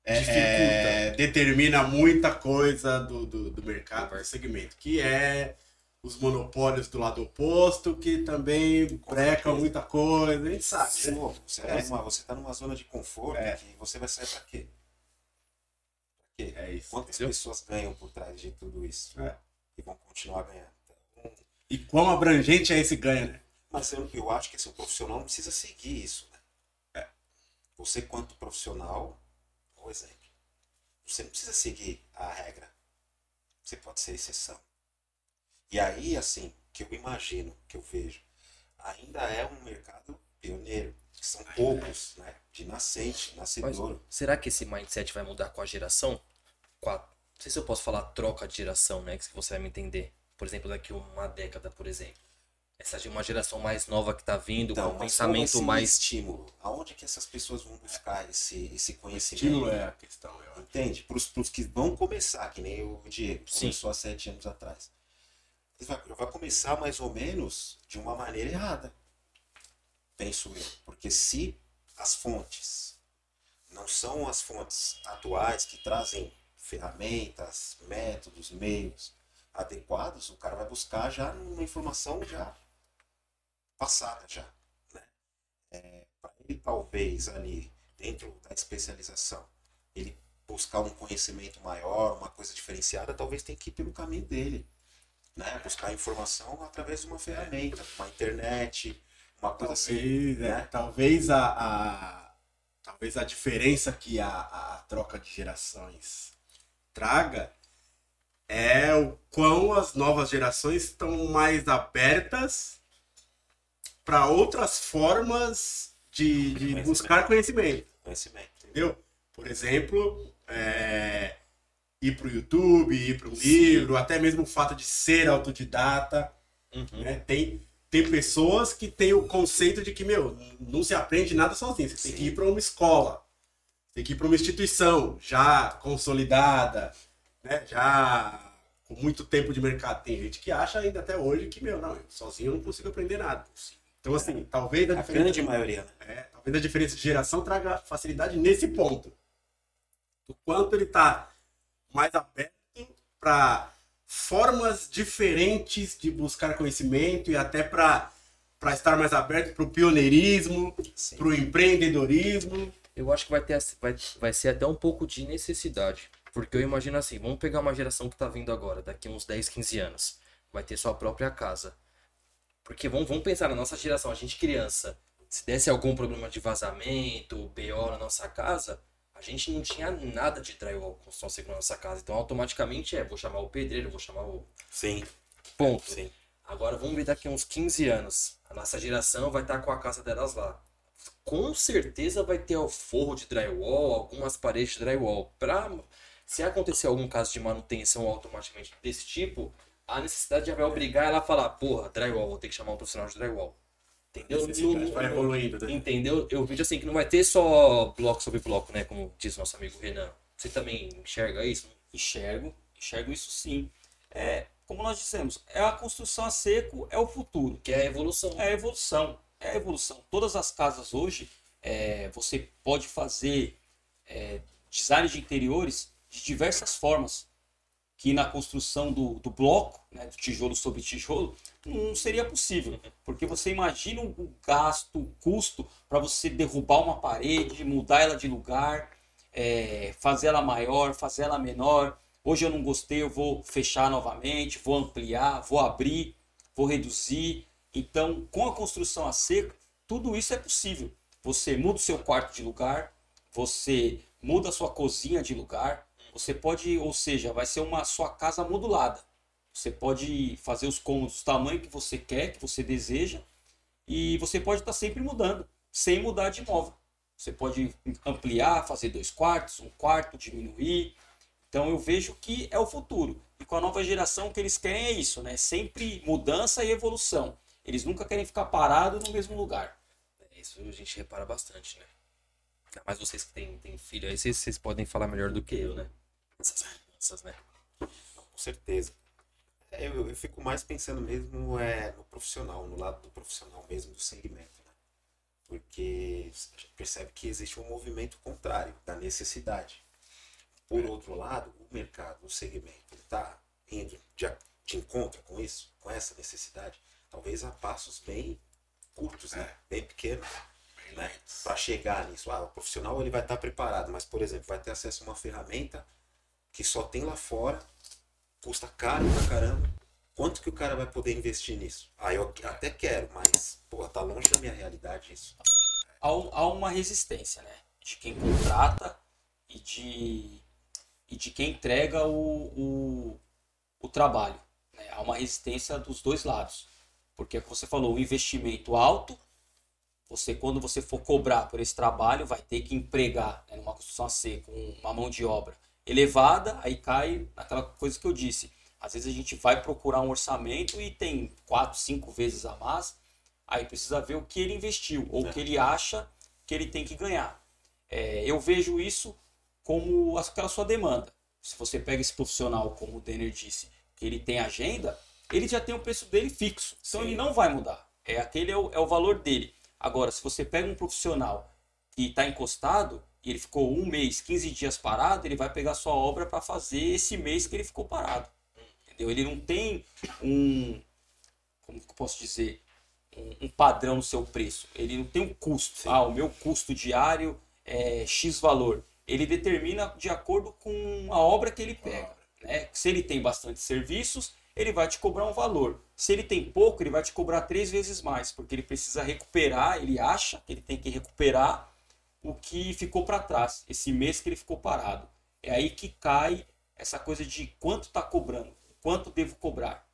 é, é, determina muita coisa do, do, do mercado, do segmento, que é os monopólios do lado oposto, que também brecam muita coisa, a gente sabe. né? Pô, você, tá numa, você tá numa zona de conforto É. que você vai sair pra quê? Pra quê? É isso. Quantas Entendeu? pessoas ganham por trás de tudo isso? É. E vão continuar ganhando. Então, E quão abrangente é esse ganho, né? Mas eu, eu acho que esse, o profissional não precisa seguir isso. Né? Você, quanto profissional, por exemplo, você não precisa seguir a regra. Você pode ser exceção. E aí, assim, que eu imagino, que eu vejo, ainda é um mercado pioneiro. que São poucos, né? De nascente, mas nascedouro. será que esse mindset vai mudar com a geração? Com a, não sei se eu posso falar troca de geração, né, que você vai me entender. Por exemplo, daqui uma década, por exemplo. Essa é uma geração mais nova que tá vindo, com um mas pensamento o mais... estímulo. Aonde que essas pessoas vão buscar esse, esse conhecimento? Estímulo é a questão, eu. Entende? Para os que vão começar, que nem o Diego, Sim. começou há sete anos atrás. Vai, vai começar mais ou menos de uma maneira errada. Penso eu. Porque se as fontes não são as fontes atuais que trazem ferramentas, métodos, meios adequados, o cara vai buscar já uma informação já passada já. Né? É, para ele talvez ali dentro da especialização ele buscar um conhecimento maior, uma coisa diferenciada, talvez tenha que ir pelo caminho dele. Né? Buscar informação através de uma ferramenta, uma internet, uma coisa Talvez, assim. é, né? talvez a, a- talvez a diferença que a, a troca de gerações traga é o quão as novas gerações estão mais abertas para outras formas de, de Conhecimento. buscar conhecimento, Conhecimento. entendeu? Por exemplo, é, ir para o YouTube, ir para o livro, até mesmo o fato de ser autodidata. Uhum. né? Tem, tem pessoas que têm o conceito de que, meu, não se aprende nada sozinho. Você tem que ir para uma escola, tem que ir para uma instituição já consolidada, né? já com muito tempo de mercado. Tem gente que acha ainda até hoje que, meu, não, eu sozinho eu não consigo aprender nada. Então, assim, talvez a A grande maioria, é, talvez a diferença de geração traga facilidade nesse ponto. Do quanto ele está mais aberto para formas diferentes de buscar conhecimento e até para para estar mais aberto para o pioneirismo, para o empreendedorismo. Eu acho que vai, ter, vai, vai ser até um pouco de necessidade. Porque eu imagino assim, vamos pegar uma geração que tá vindo agora, daqui uns 10, 15 anos. Vai ter sua própria casa. Porque vamos, vamos pensar na nossa geração, a gente criança. Se desse algum problema de vazamento, BO na nossa casa, a gente não tinha nada de drywall, construção segura na nossa casa. Então automaticamente é, vou chamar o pedreiro, vou chamar o Sim, ponto. sim. Agora vamos ver daqui uns 15 anos. A nossa geração vai estar com a casa delas lá. Com certeza vai ter o forro de drywall, algumas paredes de drywall. Pra, se acontecer algum caso de manutenção automaticamente desse tipo, a necessidade já vai obrigar ela a falar, porra, drywall, vou ter que chamar um profissional de drywall. Entendeu? Vai evoluindo, né? Entendeu? Eu vejo assim que não vai ter só bloco sobre bloco, né? Como diz nosso amigo Renan. Você também enxerga isso? Enxergo, enxergo isso sim. É, como nós dissemos, é a construção a seco, é o futuro. Que é a evolução. É a evolução. É a evolução. Todas as casas hoje, é, você pode fazer é, design de interiores de diversas formas. Que na construção do, do bloco, né, do tijolo sobre tijolo, não seria possível. Porque você imagina o gasto, o custo para você derrubar uma parede, mudar ela de lugar, é, fazer ela maior, fazer ela menor. Hoje eu não gostei, eu vou fechar novamente, vou ampliar, vou abrir, vou reduzir. Então, com a construção a seco, tudo isso é possível. Você muda o seu quarto de lugar, você muda a sua cozinha de lugar, você pode, ou seja, vai ser uma sua casa modulada. Você pode fazer os cômodos do tamanho que você quer, que você deseja, e você pode estar sempre mudando, sem mudar de imóvel. Você pode ampliar, fazer dois quartos, um quarto, diminuir. Então eu vejo que é o futuro. E com a nova geração o que eles querem é isso, né? Sempre mudança e evolução. Eles nunca querem ficar parados no mesmo lugar. Isso a gente repara bastante, né? Ainda mais vocês que têm, têm filho aí, vocês, vocês podem falar melhor do que eu, né? Essas né? Com certeza. É, Eu, eu fico mais pensando mesmo é, no profissional, no lado do profissional mesmo do segmento. Né? Porque a gente percebe que existe um movimento contrário da necessidade. Por outro lado, o mercado, o segmento, está indo de, de encontro com isso, com essa necessidade, talvez a passos bem curtos, né? bem pequenos. Né? Para chegar nisso, ah, o profissional ele vai estar preparado, mas, por exemplo, vai ter acesso a uma ferramenta que só tem lá fora, custa caro pra caramba. Quanto que o cara vai poder investir nisso? Ah, eu até quero, mas, pô, tá longe da minha realidade isso. Há, um- uma resistência, né? De quem contrata e de, e de quem entrega o, o, o trabalho. né? Há uma resistência dos dois lados. Porque é o que você falou, o investimento alto, você quando você for cobrar por esse trabalho, vai ter que empregar né, numa construção a seco, uma mão de obra elevada, aí cai naquela coisa que eu disse. Às vezes a gente vai procurar um orçamento e tem quatro, cinco vezes a mais, aí precisa ver o que ele investiu ou o que ele acha que ele tem que ganhar. É, eu vejo isso como aquela sua demanda. Se você pega esse profissional, como o Denner disse, que ele tem agenda, ele já tem o preço dele fixo. Então Sim. ele não vai mudar. É aquele é o, é o valor dele. Agora, se você pega um profissional que está encostado e ele ficou um mês, 15 dias parado, ele vai pegar sua obra para fazer esse mês que ele ficou parado. Entendeu? Ele não tem um. Como que eu posso dizer? Um, um padrão no seu preço. Ele não tem um custo. Ah, o meu custo diário é X valor. Ele determina de acordo com a obra que ele pega. Né? Se ele tem bastante serviços, ele vai te cobrar um valor. Se ele tem pouco, ele vai te cobrar três vezes mais, porque ele precisa recuperar, ele acha que ele tem que recuperar o que ficou para trás, esse mês que ele ficou parado. É aí que cai essa coisa de quanto está cobrando, quanto devo cobrar.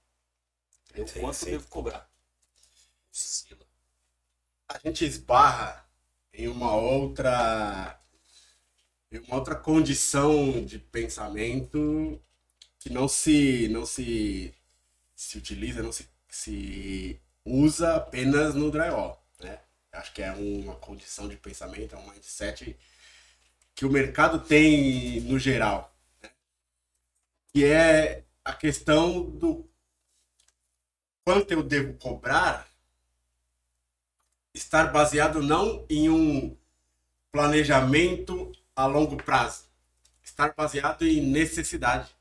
Eu, Sim, quanto sim. devo cobrar. a gente esbarra em uma outra em uma outra condição de pensamento que não se não se se utiliza, não se, se usa apenas no drywall? Acho que é uma condição de pensamento, é um mindset que o mercado tem no geral, né? que é a questão do quanto eu devo cobrar estar baseado não em um planejamento a longo prazo, estar baseado em necessidade.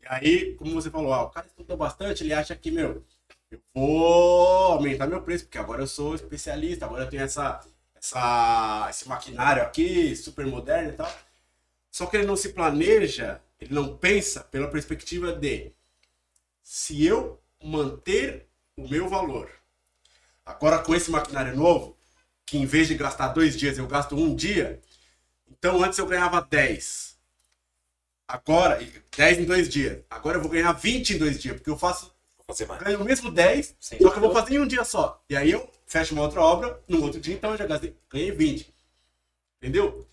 E aí, como você falou, ah, o cara estudou bastante, ele acha que, meu, eu vou aumentar meu preço, porque agora eu sou especialista, agora eu tenho essa, essa, esse maquinário aqui, super moderno e tal. Só que ele não se planeja, ele não pensa pela perspectiva de se eu manter o meu valor, agora com esse maquinário novo, que em vez de gastar dois dias, eu gasto um dia, então antes eu ganhava 10. Agora, 10 em dois dias. Agora eu vou ganhar 20 em dois dias, porque eu faço fazer mais. ganho o mesmo 10, Sim. só que eu vou fazer em um dia só. E aí eu fecho uma outra obra, no outro dia, então eu já gastei, ganhei 20. Entendeu?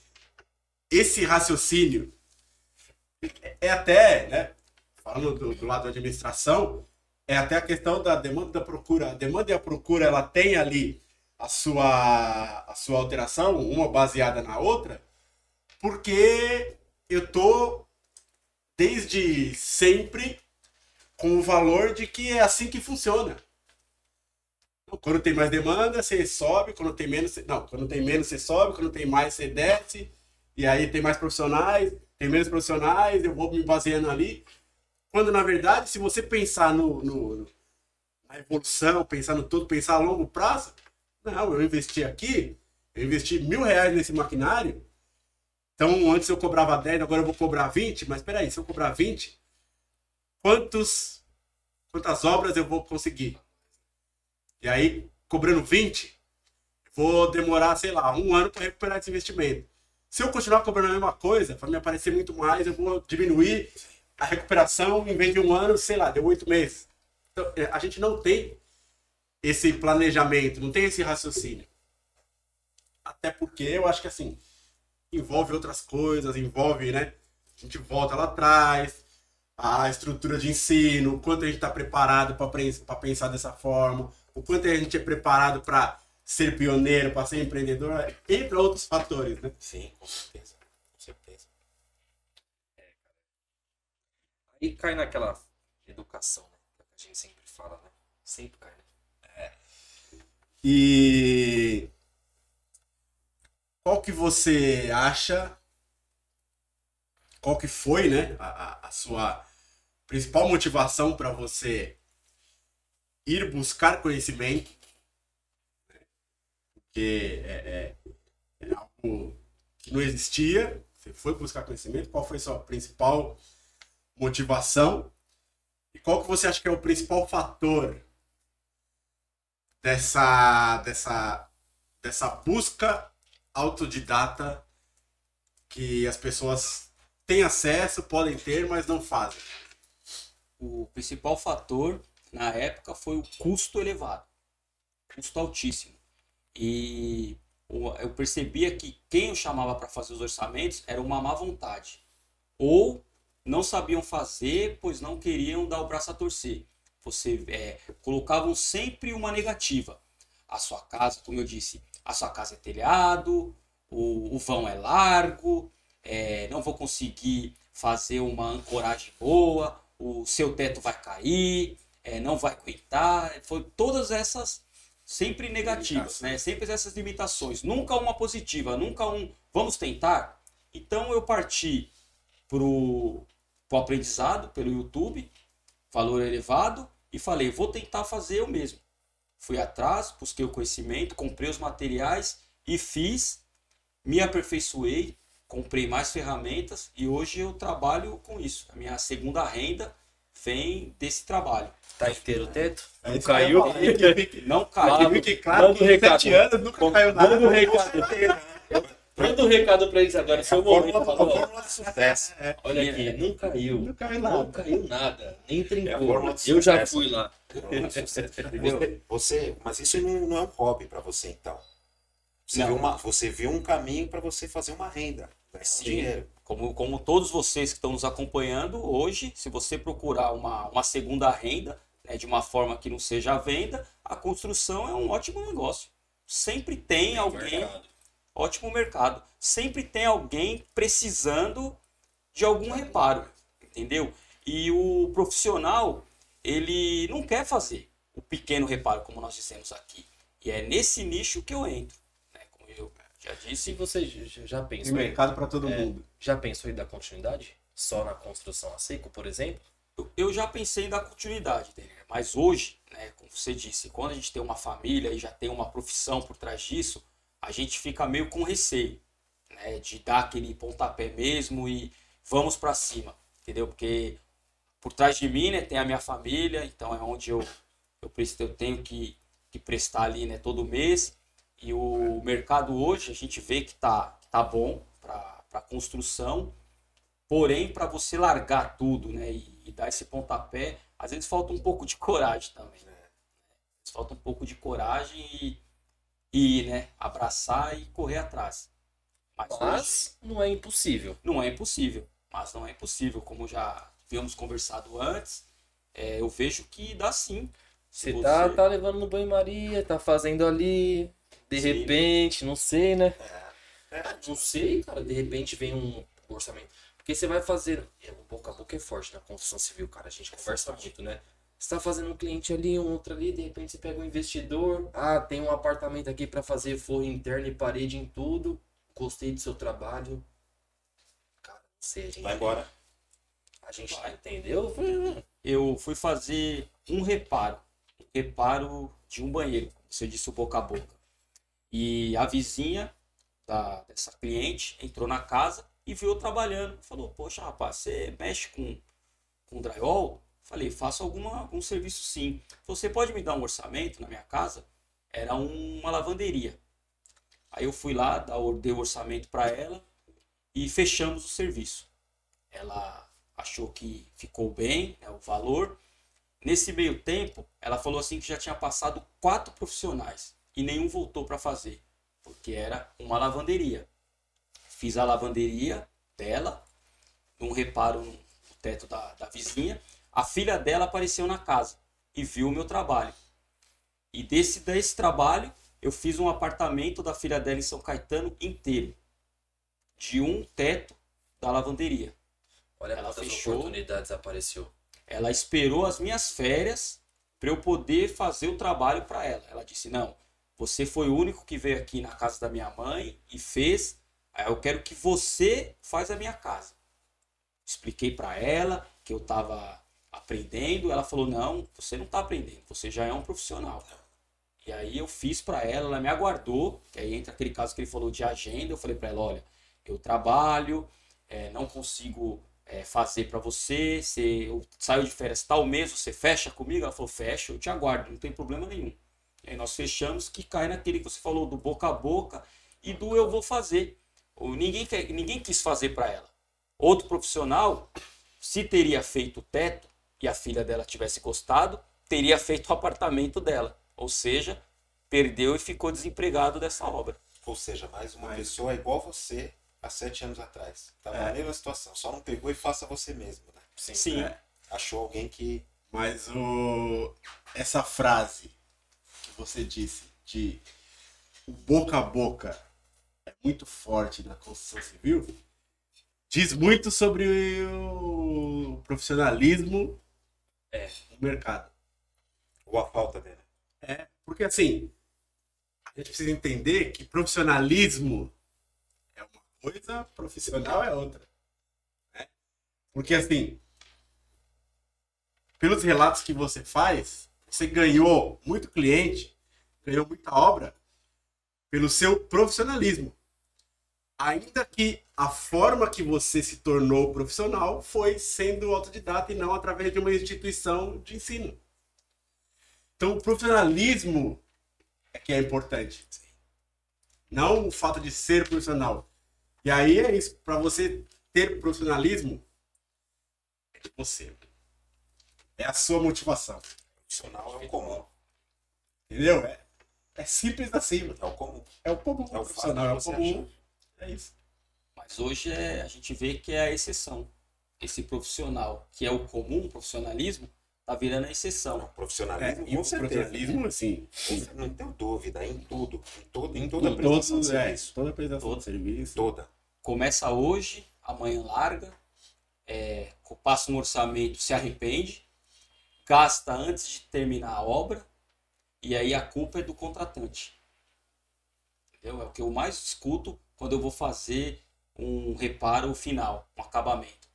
Esse raciocínio é até, né? Falando do, do lado da administração, é até a questão da demanda e da procura. A demanda e a procura, ela tem ali a sua, a sua alteração, uma baseada na outra, porque eu tô desde sempre com o valor de que é assim que funciona. Quando tem mais demanda, você sobe, quando tem menos, você... não, quando tem menos você sobe, quando tem mais você desce, e aí tem mais profissionais, tem menos profissionais, eu vou me baseando ali. Quando na verdade, se você pensar no, no- no- na evolução, pensar no todo, pensar a longo prazo, não, eu investi aqui, eu investi mil reais nesse maquinário, então antes eu cobrava 10, agora eu vou cobrar 20, mas peraí, se eu cobrar 20, quantos, quantas obras eu vou conseguir? E aí, cobrando 20, vou demorar, sei lá, um ano para recuperar esse investimento. Se eu continuar cobrando a mesma coisa, vai me aparecer muito mais, eu vou diminuir a recuperação, em vez de um ano, sei lá, deu oito meses. Então, é, a gente não tem esse planejamento, não tem esse raciocínio. Até porque eu acho que assim, envolve outras coisas, envolve, né? A gente volta lá atrás, a estrutura de ensino, o quanto a gente está preparado para pensar dessa forma, o quanto a gente é preparado para ser pioneiro, para ser empreendedor, entre outros fatores, né? Sim, com certeza. Com certeza. Aí cai naquela educação, né? Que a gente sempre fala, né? Sempre cai, né? E qual que você acha? Qual que foi, né, a, a- sua principal motivação para você ir buscar conhecimento? né? Porque é, é, é algo que não existia. Você foi buscar conhecimento. Qual foi a sua principal motivação? E qual que você acha que é o principal fator dessa dessa dessa busca autodidata que as pessoas têm acesso, podem ter, mas não fazem. O principal fator na época foi o custo elevado, custo altíssimo. E eu percebia que quem eu chamava para fazer os orçamentos era uma má vontade. Ou não sabiam fazer, pois não queriam dar o braço a torcer. Você é, colocavam sempre uma negativa. A sua casa, como eu disse, a sua casa é telhado, o, o vão é largo, é, não vou conseguir fazer uma ancoragem boa, o seu teto vai cair, é, não vai aguentar. Foi todas essas sempre negativas, né? Sempre essas limitações. Nunca uma positiva, nunca um vamos tentar. Então eu parti pro, pro aprendizado pelo YouTube, valor elevado, e falei, vou tentar fazer eu mesmo. Fui atrás, busquei o conhecimento, comprei os materiais e fiz, me aperfeiçoei, comprei mais ferramentas e hoje eu trabalho com isso. A minha segunda renda vem desse trabalho. Tá inteiro o teto? É Não que eu caiu? que Não que caiu. fique claro manda que o em recado. sete anos nunca caiu nada. Manda o recado. Manda um recado pra eles agora, seu momento. Fórmula, Falou, ó, fórmula de sucesso. Olha aqui, não caiu. Não caiu Não nada. caiu nada. Nem É trincou. de Eu já fui lá. Você, você- mas isso não, não é um hobby para você, então. Você, Não. viu uma, você viu um caminho para você fazer uma renda, Sim. dinheiro. Como, como todos vocês que estão nos acompanhando, hoje, se você procurar uma, uma segunda renda, né, de uma forma que não seja a venda, a construção é um ótimo negócio. Sempre tem alguém, Mercado. ótimo mercado, sempre tem alguém precisando de algum reparo, entendeu? E o profissional, ele não quer fazer o pequeno reparo, como nós dissemos aqui. E é nesse nicho que eu entro, já Se disse, você j- já Tem pensou, mercado pra todo É. mundo. já pensou em dar continuidade? Só na construção a seco, por exemplo? Eu- já pensei em dar continuidade, entendeu? mas hoje, né, como você disse, quando a gente tem uma família e já tem uma profissão por trás disso, a gente fica meio com receio, né, de dar aquele pontapé mesmo e vamos para cima, entendeu? Porque por trás de mim, né, tem a minha família, então é onde eu eu, eu tenho que, que prestar ali, né, todo mês. E o mercado hoje a gente vê que tá tá bom para construção, Porém, para você largar tudo, né, e, e dar esse pontapé, às vezes falta um pouco de coragem também. Né? Falta um pouco de coragem e, e né, abraçar e correr atrás. Mas, hoje Mas não é impossível. não é impossível. Mas não é impossível, como já havíamos conversado antes. é, eu vejo que dá sim. Se Você tá, tá levando no banho-maria, tá fazendo ali, de Sim. repente, não sei, né? É, Não sei, cara, de repente vem um orçamento. Porque você vai fazer. é, O boca a boca é forte na construção civil, cara. A gente conversa muito, né? Você tá fazendo um cliente ali, um outro ali, de repente você pega um investidor. Ah, tem um apartamento aqui para fazer forro interno e parede em tudo. Gostei do seu trabalho. Cara, não sei, a gente. vai embora. A gente entendeu? eu fui fazer um reparo, um reparo de um banheiro, você disse, o boca a boca. E a vizinha da, dessa cliente entrou na casa e viu trabalhando. Falou, poxa rapaz, você mexe com, com drywall? Falei, faço alguma, algum serviço sim. Você pode me dar um orçamento na minha casa? Era uma lavanderia. Aí eu fui lá, dei o orçamento para ela e fechamos o serviço. Ela achou que ficou bem, né, o valor. Nesse meio tempo, ela falou assim que já tinha passado quatro profissionais e nenhum voltou para fazer, porque era uma lavanderia. Fiz a lavanderia dela, um reparo no teto da, da vizinha. A filha dela apareceu na casa e viu o meu trabalho. E desse, desse trabalho, eu fiz um apartamento da filha dela em São Caetano inteiro, de um teto da lavanderia. Olha Ela quantas fechou. oportunidades apareceu. Ela esperou as minhas férias para eu poder fazer o trabalho para ela. Ela disse: Não, você foi o único que veio aqui na casa da minha mãe e fez. Eu quero que você faz a minha casa. Expliquei para ela que eu estava aprendendo. Ela falou: Não, você não está aprendendo. Você já é um profissional. E aí eu fiz para ela, ela me aguardou. Que aí entra aquele caso que ele falou de agenda. Eu falei para ela: Olha, eu trabalho, eh, não consigo é, fazer para você, você eu saio de férias tal mês, você fecha comigo? Ela falou, fecha, eu te aguardo, não tem problema nenhum. E aí nós fechamos que cai naquele que você falou do boca a boca e do eu vou fazer. Ou ninguém, quer, ninguém quis fazer para ela. Outro profissional, se teria feito o teto e a filha dela tivesse gostado, teria feito o apartamento dela. Ou seja, perdeu e ficou desempregado dessa obra. Ou seja, mais uma Mas- pessoa igual você há sete anos atrás. Tava É. na mesma situação, só não pegou e faça você mesmo, né? Sim. Sim, É. Achou alguém que. Mas o... essa frase que você disse de o boca a boca é muito forte na construção civil diz muito sobre o profissionalismo É. do mercado. Ou a falta dele. É, porque assim, a gente precisa entender que profissionalismo é uma coisa, profissional é outra. né? Porque assim, pelos relatos que você faz, você ganhou muito cliente, ganhou muita obra pelo seu profissionalismo. Ainda que a forma que você se tornou profissional foi sendo autodidata e não através de uma instituição de ensino. Então, o profissionalismo é que é importante. Não o fato de ser profissional. E aí é isso. Para você ter profissionalismo, é você. É a sua motivação. Profissional é o comum. Entendeu? É, é simples assim. mano. É o comum. É o comum É o profissional. É o comum. É isso. Mas hoje é, a gente vê que é a exceção. Esse profissional, que é o comum, profissionalismo, tá virando a exceção. Não, É, profissionalismo, e o certeza. profissionalismo, assim, Não tenho dúvida, em tudo. Em, todo, em em toda toda, prestação de todos, é, serviço. toda prestação Todo. de serviço. Toda. Começa hoje, amanhã larga, é, passa um orçamento, se arrepende, gasta antes de terminar a obra, e aí a culpa é do contratante. Entendeu? É o que eu mais escuto quando eu vou fazer um reparo final, um acabamento.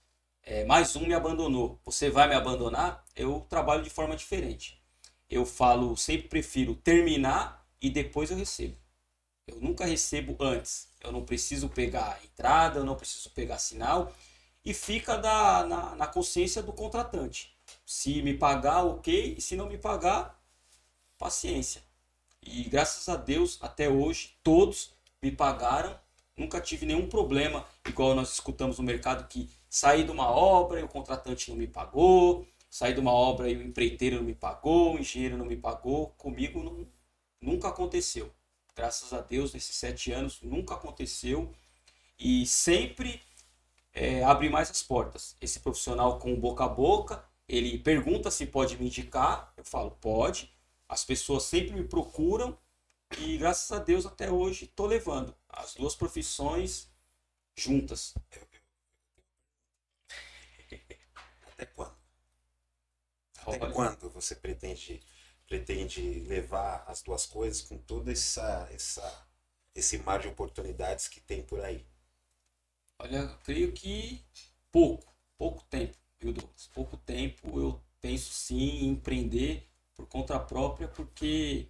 É, mais um me abandonou. Você vai me abandonar? Eu trabalho de forma diferente. Eu falo, sempre prefiro terminar e depois eu recebo. Eu nunca recebo antes. Eu não preciso pegar entrada, eu não preciso pegar sinal. E fica da, na, na consciência do contratante. Se me pagar, ok. E se não me pagar, paciência. E graças a Deus, até hoje, todos me pagaram. Nunca tive nenhum problema, igual nós escutamos no mercado, que saí de uma obra e o contratante não me pagou. Saí de uma obra e o empreiteiro não me pagou, o engenheiro não me pagou. Comigo não, nunca aconteceu graças a Deus, nesses sete anos, nunca aconteceu e sempre é, abre mais as portas. Esse profissional com boca a boca, ele pergunta se pode me indicar, eu falo, pode. As pessoas sempre me procuram e graças a Deus até hoje estou levando as duas profissões juntas. Até quando? Até Olha, quando você pretende, pretende levar as duas coisas com todo essa, essa, esse mar de oportunidades que tem por aí? Olha, eu creio que pouco, pouco tempo, Pouco tempo eu penso sim em empreender por conta própria, porque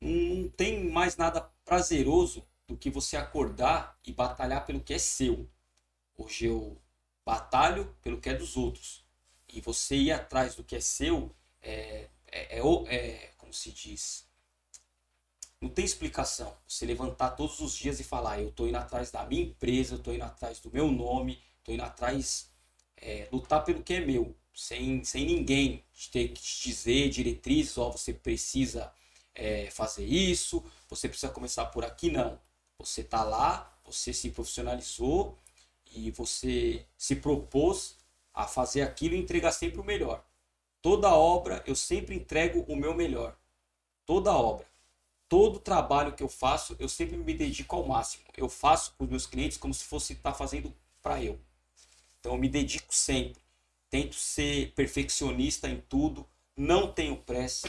não tem mais nada prazeroso do que você acordar e batalhar pelo que é seu. Hoje eu batalho pelo que é dos outros. E você ir atrás do que é seu é, é, é, é como se diz, não tem explicação. Você levantar todos os dias e falar, eu tô indo atrás da minha empresa, eu tô indo atrás do meu nome, tô indo atrás, é, lutar pelo que é meu, sem, sem ninguém ter que te dizer diretrizes, ó, você precisa é, fazer isso, você precisa começar por aqui, não. Você tá lá, você se profissionalizou e você se propôs a fazer aquilo e entregar sempre o melhor. Toda obra eu sempre entrego o meu melhor. Toda obra todo trabalho que eu faço, eu sempre me dedico ao máximo. Eu faço com os meus clientes como se fosse estar fazendo para eu. Então eu me dedico sempre. Tento ser perfeccionista em tudo, não tenho pressa.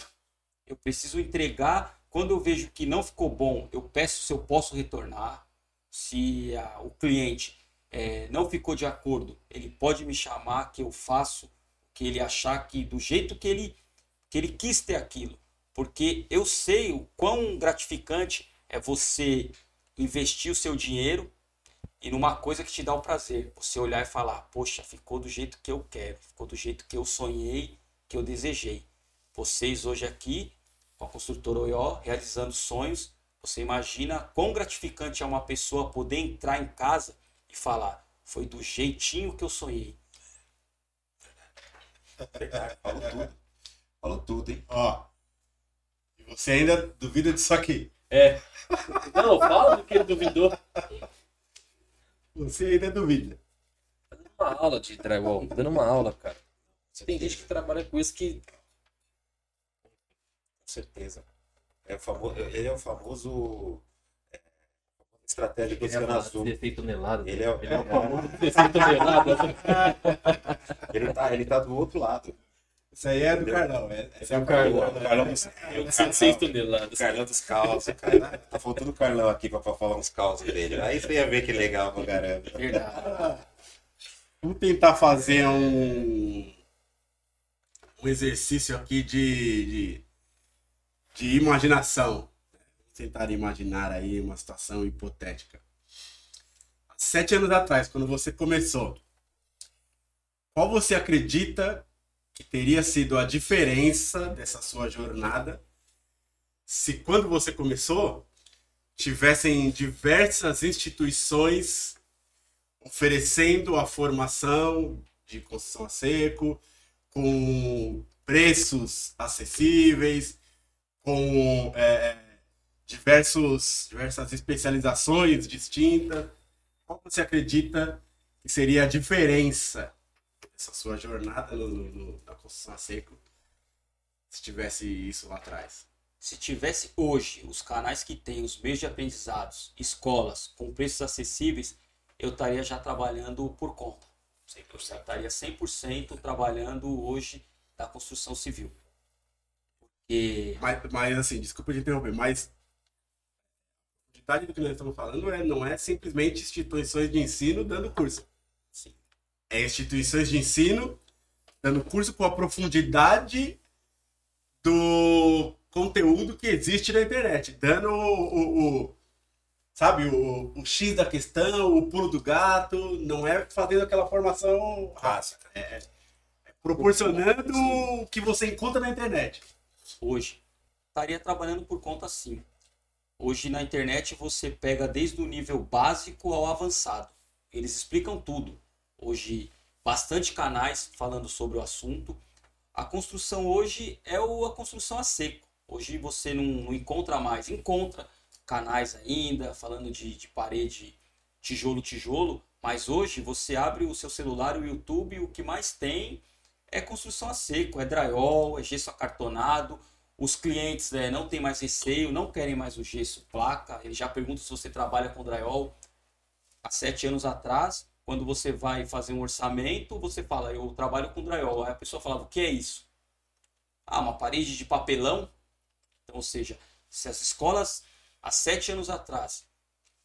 Eu preciso entregar. Quando eu vejo que não ficou bom, eu peço se eu posso retornar. Se ah, o cliente eh, não ficou de acordo, ele pode me chamar que eu faço o que ele achar que do jeito que ele que ele quis ter aquilo porque eu sei o quão gratificante é você investir o seu dinheiro e numa coisa que te dá o prazer. Você olhar e falar, poxa, ficou do jeito que eu quero, ficou do jeito que eu sonhei, que eu desejei. Vocês hoje aqui, com a construtora Oió, realizando sonhos, você imagina quão gratificante é uma pessoa poder entrar em casa e falar, foi do jeitinho que eu sonhei. Verdade, falou tudo. Falou tudo, hein? Ó. E você ainda duvida disso aqui. É. Não, fala do que ele duvidou. Você ainda duvida. Dando uma aula de drywall, dando uma aula, cara. Tem gente que trabalha com isso que. Com certeza. É o famoso, ele é o famoso é, estratégia do Oceano Azul. 16 toneladas. Ele é, Ele é o famoso 16 toneladas. ele, tá, ele tá do outro lado. Isso aí é do Carlão. É, Esse é o Carlão. O Carlão dos, Eu sei seis toneladas. Carlão dos causos, cara. Tá faltando o Carlão aqui pra, pra falar uns causos dele. Aí você ia ver que legal pra caramba. Verdade. Vamos tentar fazer um, um exercício aqui de, de, de imaginação. Vamos tentar imaginar aí uma situação hipotética. Sete anos atrás, quando você começou, qual você acredita que teria sido a diferença dessa sua jornada se quando você começou tivessem diversas instituições oferecendo a formação de construção a seco, com preços acessíveis, com é, diversos, diversas especializações distintas. Qual você acredita que seria a diferença dessa sua jornada no, no- na construção a seco se tivesse isso lá atrás? Se tivesse hoje os canais que tem, os meios de aprendizados, escolas com preços acessíveis, eu estaria já trabalhando por conta. 100%. Eu estaria 100% trabalhando hoje da construção civil. Porque Mas, mas assim, desculpa te interromper, mas a verdade do que nós estamos falando é, não é simplesmente instituições de ensino dando curso. É instituições de ensino dando curso com a profundidade do conteúdo que existe na internet, dando o, o- o- sabe, o, o X da questão, o pulo do gato, não é fazendo aquela formação rasa, é, é proporcionando o que você encontra na internet. hoje estaria trabalhando por conta sim. Hoje na internet você pega desde o nível básico ao avançado. Eles explicam tudo. Hoje bastante canais falando sobre o assunto. A construção hoje é a construção a seco. Hoje você não, não encontra mais, encontra canais ainda falando de, de parede tijolo tijolo, mas hoje você abre o seu celular, o YouTube, o que mais tem é construção a seco, é drywall, é gesso acartonado. Os clientes né, não têm mais receio, não querem mais o gesso placa. Eles já perguntam se você trabalha com drywall. Há sete anos atrás, quando você vai fazer um orçamento, você fala, eu trabalho com drywall. Aí a pessoa falava, o que é isso? Ah, uma parede de papelão. Então, ou seja, se as escolas há sete anos atrás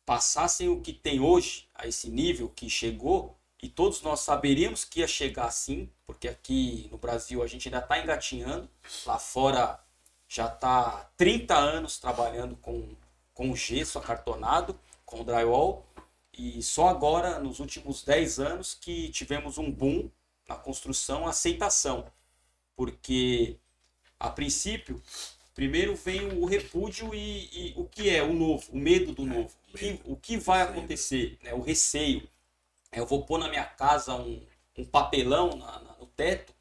passassem o que tem hoje, a esse nível que chegou, e todos nós saberíamos que ia chegar assim, porque aqui no Brasil a gente ainda está engatinhando, lá fora já está 30 anos trabalhando com, com gesso acartonado, com drywall, e só agora, nos últimos 10 anos, que tivemos um boom na construção, aceitação, porque a princípio, primeiro vem o repúdio e, e o que é o novo, o medo do novo, o que, o que vai acontecer, né? o receio. É, Eu vou pôr na minha casa um, um papelão na- na- no teto,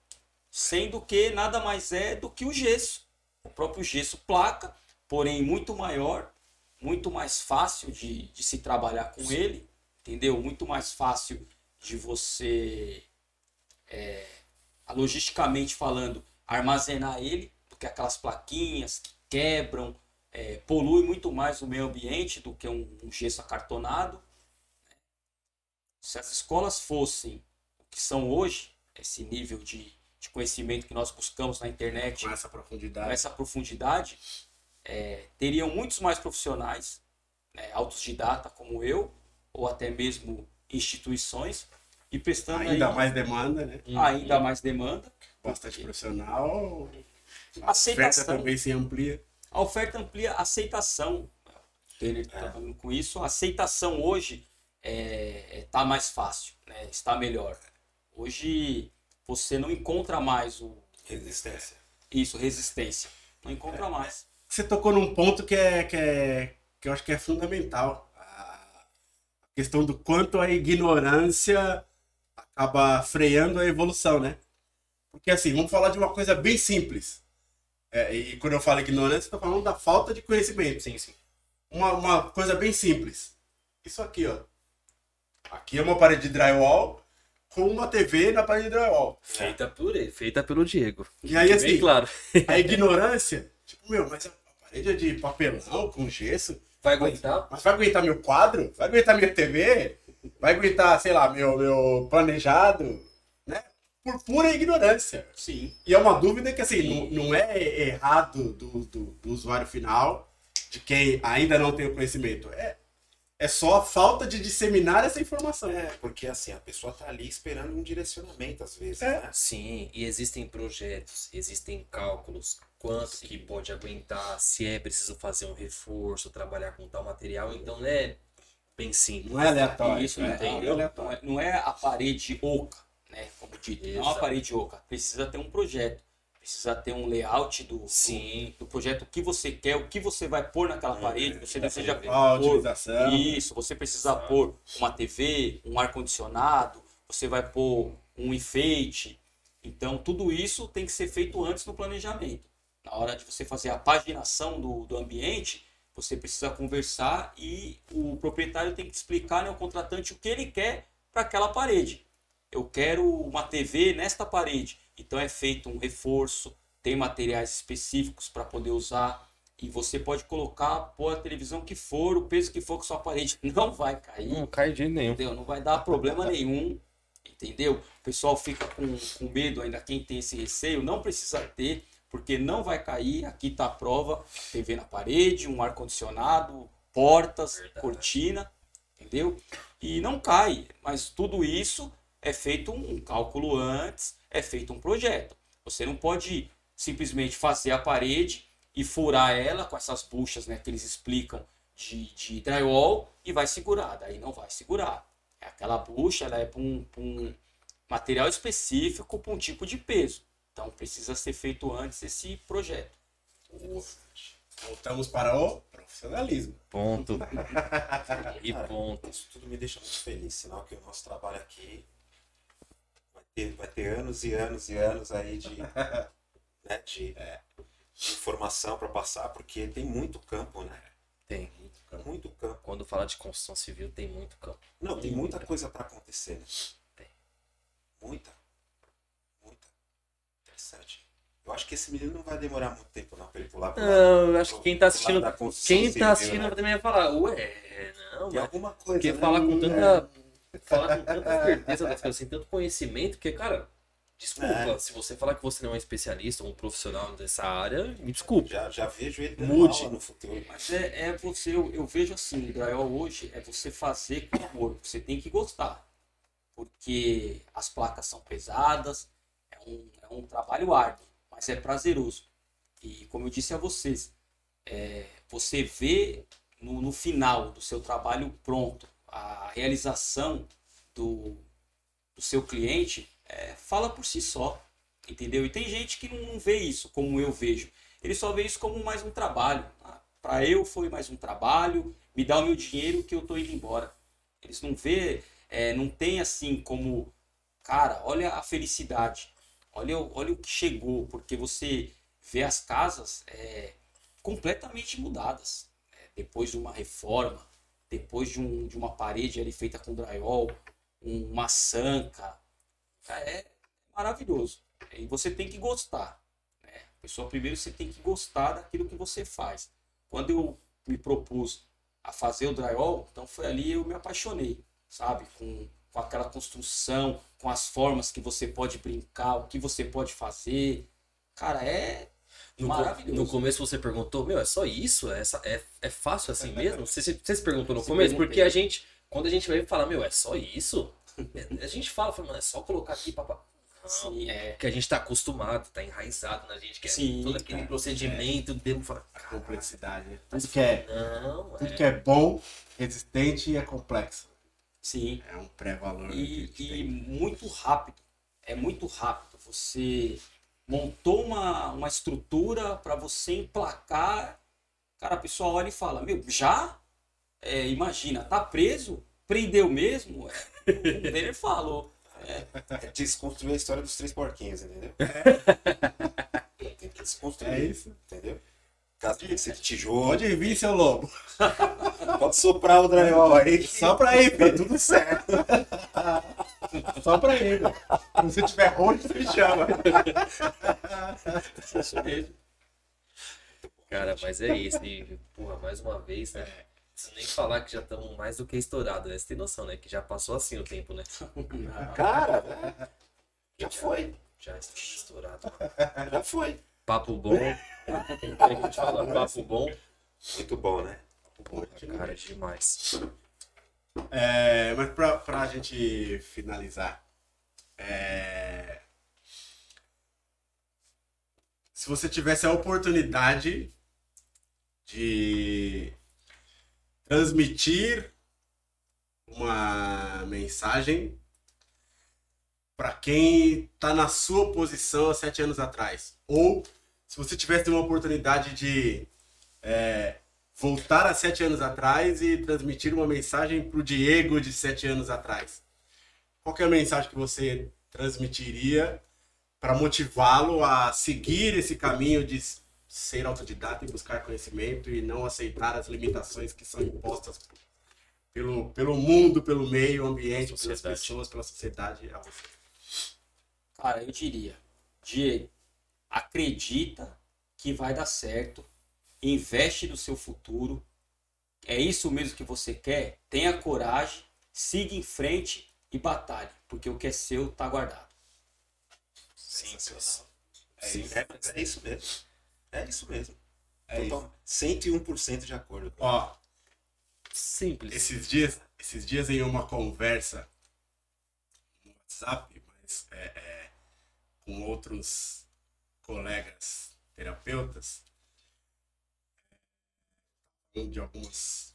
sendo que nada mais é do que o gesso. O próprio gesso placa, porém muito maior, muito mais fácil de, de se trabalhar com ele, entendeu? Muito mais fácil de você, é, logisticamente falando, armazenar ele do que aquelas plaquinhas que quebram, é, polui muito mais o meio ambiente do que um, um gesso acartonado. Se as escolas fossem o que são hoje, esse nível de, de conhecimento que nós buscamos na internet, Com essa com profundidade. essa profundidade, é, teriam muitos mais profissionais, né, autodidata como eu, ou até mesmo instituições, e prestando Ainda aí mais demanda, né? ainda mais demanda. Bastante profissional. A oferta Aceitação. também se amplia. A oferta amplia a aceitação. O Tener trabalhando com isso. A aceitação hoje é, é- tá mais fácil, né? está melhor. Hoje você não encontra mais o, Resistência. isso, resistência. Não encontra mais. Você tocou num ponto que é, que é que eu acho que é fundamental. A questão do quanto a ignorância acaba freando a evolução, né? Porque assim, vamos falar de uma coisa bem simples. É, e quando eu falo ignorância, tô falando da falta de conhecimento. Sim, sim. Uma, uma coisa bem simples. Isso aqui, ó. Aqui é uma parede de drywall com uma TV na parede de drywall. Feita por ele, feita pelo Diego. E aí, assim, claro. A ignorância, tipo, meu, mas parede de papelão com gesso. Vai aguentar? Mas vai aguentar meu quadro? Vai aguentar minha TV? Vai aguentar, sei lá, meu, meu planejado? Né? por pura ignorância. Sim. E é uma dúvida que, assim, não, não é errado do, do, do usuário final, de quem ainda não tem o conhecimento. É, é só a falta de disseminar essa informação. É, porque assim, a pessoa tá ali esperando um direcionamento, às vezes, É. né? Sim, e existem projetos, existem cálculos, quanto que pode aguentar, se é preciso fazer um reforço, trabalhar com tal material, então não é bem simples. Não é aleatório. Isso, né? é, entendeu? é Não aleatório. é, não é a parede oca, né? Como dito, não é uma parede oca. Precisa ter um projeto. Precisa ter um layout do, do- Sim. do, projeto, o que você quer, o que você vai pôr naquela parede. Você deseja pôr. utilização? Isso, você precisa pôr uma TV, um ar-condicionado, você vai pôr um enfeite. Então, tudo isso tem que ser feito antes no planejamento. Na hora de você fazer a paginação do, do ambiente, você precisa conversar e o proprietário tem que explicar né, ao contratante o que ele quer para aquela parede. Eu quero uma TV nesta parede. Então é feito um reforço, tem materiais específicos para poder usar. E você pode colocar, pôr a televisão que for, o peso que for que sua parede não vai cair. Não cai de nenhum. Entendeu? Não vai dar problema nenhum. Entendeu? O pessoal fica com, com medo, ainda quem tem esse receio, não precisa ter, porque não vai cair. Aqui tá a prova: TV na parede, um ar-condicionado, portas, Verdade. cortina, entendeu? E não cai. Mas tudo isso é feito um cálculo antes, é feito um projeto. Você não pode simplesmente fazer a parede e furar ela com essas buchas né, que eles explicam de, de drywall e vai segurar. Daí não vai segurar. É aquela bucha, ela é para um, um material específico, para um tipo de peso. Então precisa ser feito antes esse projeto. Voltamos para o profissionalismo. Ponto. E ponto. Isso tudo me deixa muito feliz, sinal que o nosso trabalho aqui ter, vai ter anos e anos e anos aí de, né, de, de informação para passar, porque tem muito campo, né? Tem. Muito campo. Quando fala de construção civil, tem muito campo. Não, tem muita coisa para acontecer, né? Tem. Muita. Muita. Interessante. Eu acho que esse menino não vai demorar muito tempo não pra ele pular pro lado- Não, eu acho que quem tá lado assistindo. Quem civil, tá assistindo né? também vai falar, ué, não, Tem mas alguma coisa, Porque né? falar com É. Falar com tanta certeza das coisas, sem tanto conhecimento, porque, cara, desculpa, É. se você falar que você não é um especialista ou um profissional dessa área, me desculpe. Já, já vejo ele Mude. aula no futuro. Mas é, é você, eu, eu vejo assim, o drywall hoje é você fazer com amor. Você tem que gostar. Porque as placas são pesadas, é um, é um trabalho árduo, mas é prazeroso. E como eu disse a vocês, é, você vê no, no final do seu trabalho pronto, a realização do, do seu cliente é, fala por si só. Entendeu? E tem gente que não vê isso como eu vejo. Ele só vê isso como mais um trabalho. Ah, Para eu foi mais um trabalho, me dá o meu dinheiro que eu tô indo embora. Eles não vê, é, não tem assim como, cara, olha a felicidade, olha, olha o que chegou, porque você vê as casas é, completamente mudadas. É, depois de uma reforma, depois de, um, de uma parede ali feita com drywall, um- uma sanca, é maravilhoso. E você tem que gostar. Né? Pessoal, primeiro você tem que gostar daquilo que você faz. Quando eu me propus a fazer o drywall, então foi ali eu me apaixonei, sabe? Com, com aquela construção, com as formas que você pode brincar, o que você pode fazer. Cara, é No, maravilhoso. no começo você perguntou, meu, é só isso? É, essa- é, é fácil assim mesmo? Você, você, se perguntou no Se começo? Porque a gente, quando a gente vai falar, meu, é só isso? A gente fala, fala, mano, é só colocar aqui, papá. Sim, é. Porque a gente tá acostumado, tá enraizado na gente, que é Sim, todo aquele cara. procedimento, demo fala, A complexidade. né? Tudo que é, não, tudo é. que é bom, resistente e é complexo. Sim. É um pré-valor. e, que e muito rápido. É muito rápido. Você montou uma, uma estrutura para você emplacar. Cara, a pessoa olha e fala: Meu, já? É, imagina, tá preso? Prendeu mesmo? É, o Denner falou. É desconstruir a história dos três porquinhos, entendeu? Tem que desconstruir. É isso. Entendeu? Ser de tijolo. Pode vir, seu lobo. Pode soprar o drywall aí. Só pra ir, Tá tudo certo. Só pra velho. Se você tiver ruim, você me chama. Isso mesmo. Cara, mas é isso. E, porra, mais uma vez, né? Não preciso nem falar que já estamos mais do que estourados, né? Você tem noção, né? Que já passou assim o tempo, né? Cara, Já foi. Já estourado. Já foi. Papo bom. Tem que a gente fala papo bom. Muito bom, né? Porra, cara, demais. É, mas pra, pra gente finalizar, é, se você tivesse a oportunidade de transmitir uma mensagem para quem está na sua posição há sete anos atrás, ou se você tivesse uma oportunidade de é, voltar a sete anos atrás e transmitir uma mensagem para o Diego de sete anos atrás. Qual que é a mensagem que você transmitiria para motivá-lo a seguir esse caminho de ser autodidata e buscar conhecimento e não aceitar as limitações que são impostas pelo, pelo mundo, pelo meio ambiente, pelas pessoas, pela sociedade a você? Cara, eu diria, Diego, acredita que vai dar certo, investe no seu futuro, é isso mesmo que você quer? Tenha coragem, siga em frente e batalhe, porque o que é seu tá guardado. Simples. Sim, é, mas é isso mesmo. É isso mesmo. É isso. Total- 101% de acordo. Ó, Simples. esses dias, esses dias em uma conversa no WhatsApp, mas é, é, com outros colegas terapeutas, é, de algumas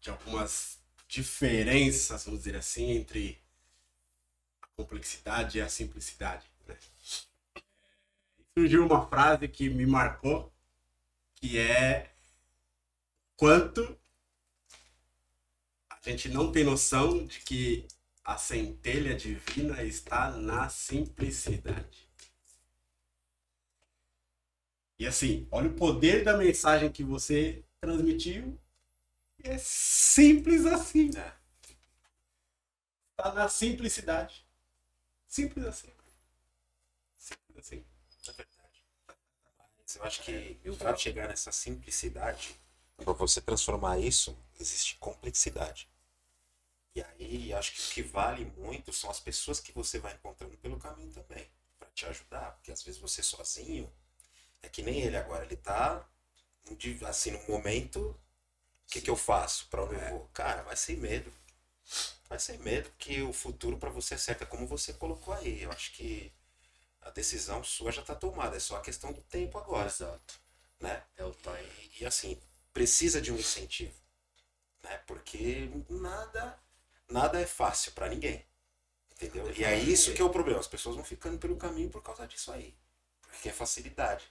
de algumas diferenças, vamos dizer assim, entre a complexidade e a simplicidade. Né? É, surgiu uma frase que me marcou, que é quanto a gente não tem noção de que a centelha divina está na simplicidade. E assim, olha o poder da mensagem que você transmitiu. É simples assim. É. Está na simplicidade. Simples assim. Simples assim. É verdade. Mas eu acho que para chegar nessa simplicidade, para você transformar isso, existe complexidade. E aí acho que o que vale muito são as pessoas que você vai encontrando pelo caminho também, para te ajudar, porque às vezes você sozinho é que nem ele agora, ele tá assim no momento, o que que eu faço? Para onde eu vou? Cara, vai sem medo. Vai sem medo que o futuro para você é certo, é como você colocou aí. Eu acho que a decisão sua já está tomada, é só a questão do tempo agora, Exato. né? É o time. E, e, assim, precisa de um incentivo, né? Porque nada nada é fácil para ninguém. Entendeu? E é isso que é o problema, as pessoas vão ficando pelo caminho por causa disso aí. Porque é facilidade.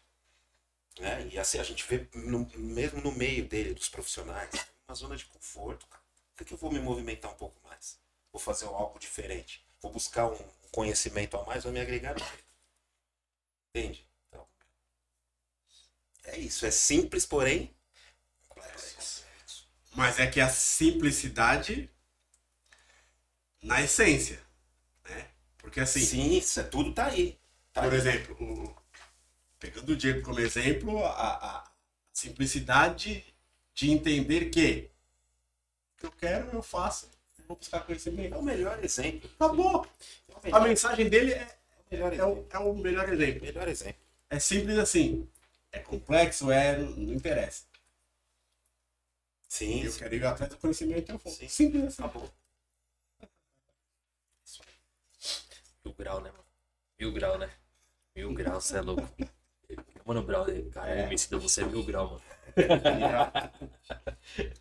Né? E assim, a gente vê no- mesmo no meio dele, dos profissionais, uma zona de conforto. Cara. Por que, que eu vou me movimentar um pouco mais? Vou fazer algo diferente? Vou buscar um conhecimento a mais, vai me agregar no? Entende? Então, é isso. É simples, porém complexo. Mas é que a simplicidade na essência, né? Porque assim, Sim, isso é, tudo tá aí. Tá por aí. exemplo, o- pegando o Diego como exemplo, a, a simplicidade de entender que o que eu quero, eu faço, vou buscar É conhecimento. o melhor exemplo. Acabou. É A mensagem dele é, é, o, exemplo. é o melhor exemplo. Melhor exemplo. É simples assim. É complexo, é. Não interessa. Sim, Eu sim. quero ir atrás do conhecimento, eu vou. Sim. Simples assim. acabou. Mil grau, né, mano? Mil grau, né? Mil grau, você é louco. Mano, Brau, cara, É. me ensinou você é mil grau, mano.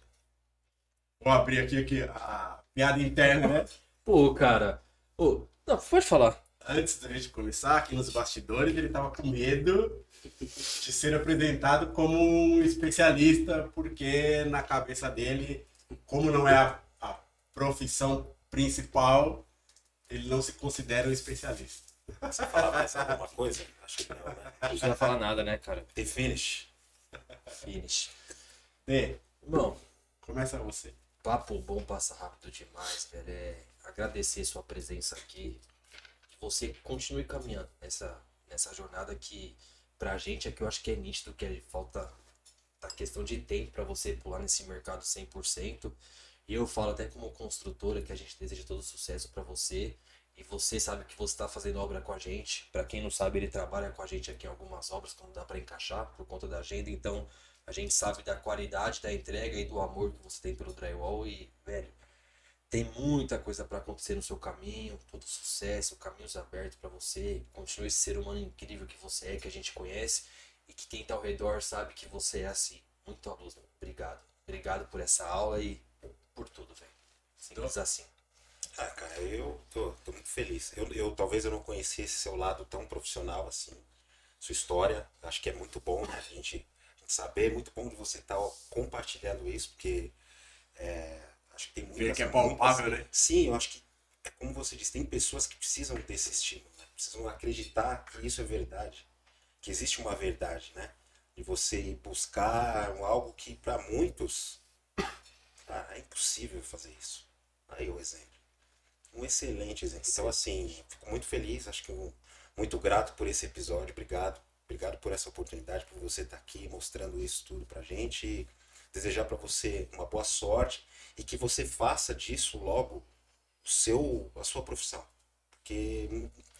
Vou abrir aqui, aqui a piada interna, né? Pô, cara. Ô, não, pode falar. Antes da gente começar, aqui nos bastidores, ele tava com medo de ser apresentado como um especialista, porque na cabeça dele, como não é a, a profissão principal, ele não se considera um especialista. Você fala mais alguma coisa? Acho que não, né? Não precisa falar nada, né, cara? The finish. Finish. Dê, Irmão, começa você. papo bom passa rápido demais, velho. É agradecer sua presença aqui. Que você continue caminhando nessa, nessa jornada que pra gente é que eu acho que é nítido que é falta a questão de tempo pra você pular nesse mercado 100%. E eu falo até como construtora que a gente deseja todo sucesso pra você E você sabe que você está fazendo obra com a gente. Para quem não sabe, ele trabalha com a gente aqui em algumas obras que não dá para encaixar por conta da agenda. Então, a gente sabe da qualidade da entrega e do amor que você tem pelo drywall. E, velho, tem muita coisa para acontecer no seu caminho. Todo sucesso, caminhos abertos para você. Continue esse ser humano incrível que você é, que a gente conhece. E que quem tá ao redor sabe que você é assim. Muito a luz, né? Obrigado. Obrigado por essa aula e por tudo, velho. Simples assim. Ah, cara, eu tô, tô muito feliz. Eu, eu talvez eu não conhecia esse seu lado tão profissional assim, sua história. Acho que é muito bom, né? A gente, a gente saber, é muito bom de você estar compartilhando isso, porque é, acho que tem muitas, Ver que é palpável, muitas- né? Sim, eu acho que é como você disse, tem pessoas que precisam desse estímulo, né? precisam acreditar que isso é verdade, que existe uma verdade, né? De você ir buscar algo que para muitos é impossível fazer isso. Aí o exemplo. Um excelente exemplo. Então, assim, fico muito feliz, acho que um- muito grato por esse episódio. Obrigado. Obrigado por essa oportunidade, por você estar aqui mostrando isso tudo pra gente. E desejar pra você uma boa sorte e que você faça disso logo o seu, a sua profissão. Porque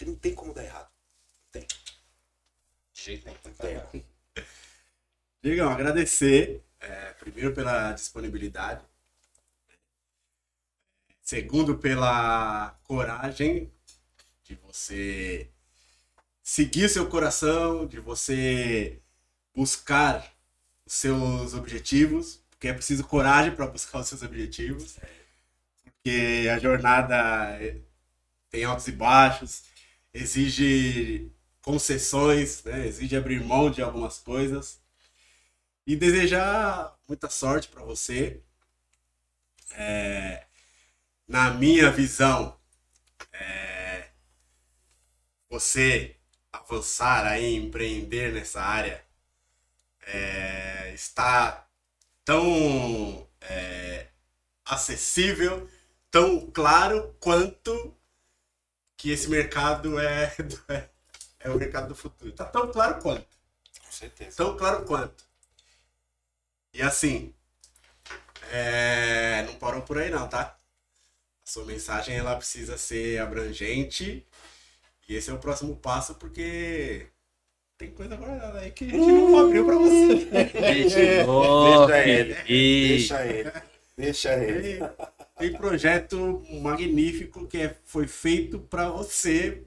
não, tem como dar errado. Tem. De jeito nenhum. Não tem. Digam, agradecer, é, primeiro pela disponibilidade, segundo pela coragem de você seguir seu coração, de você buscar os seus objetivos, porque é preciso coragem para buscar os seus objetivos, porque a jornada tem altos e baixos, exige concessões, né? exige abrir mão de algumas coisas e desejar muita sorte para você. É, na minha visão, é, você avançar aí, empreender nessa área, é, está tão é, acessível, tão claro quanto que esse mercado é, é, é o mercado do futuro. Está tão claro quanto. Com certeza. Tão claro quanto. E assim, é, não parou por aí não, tá? A sua mensagem ela precisa ser abrangente e esse é o próximo passo porque tem coisa guardada aí que a gente não abriu pra você. Deixa ele. Deixa ele. Deixa ele. Tem, tem projeto magnífico que é- foi feito pra você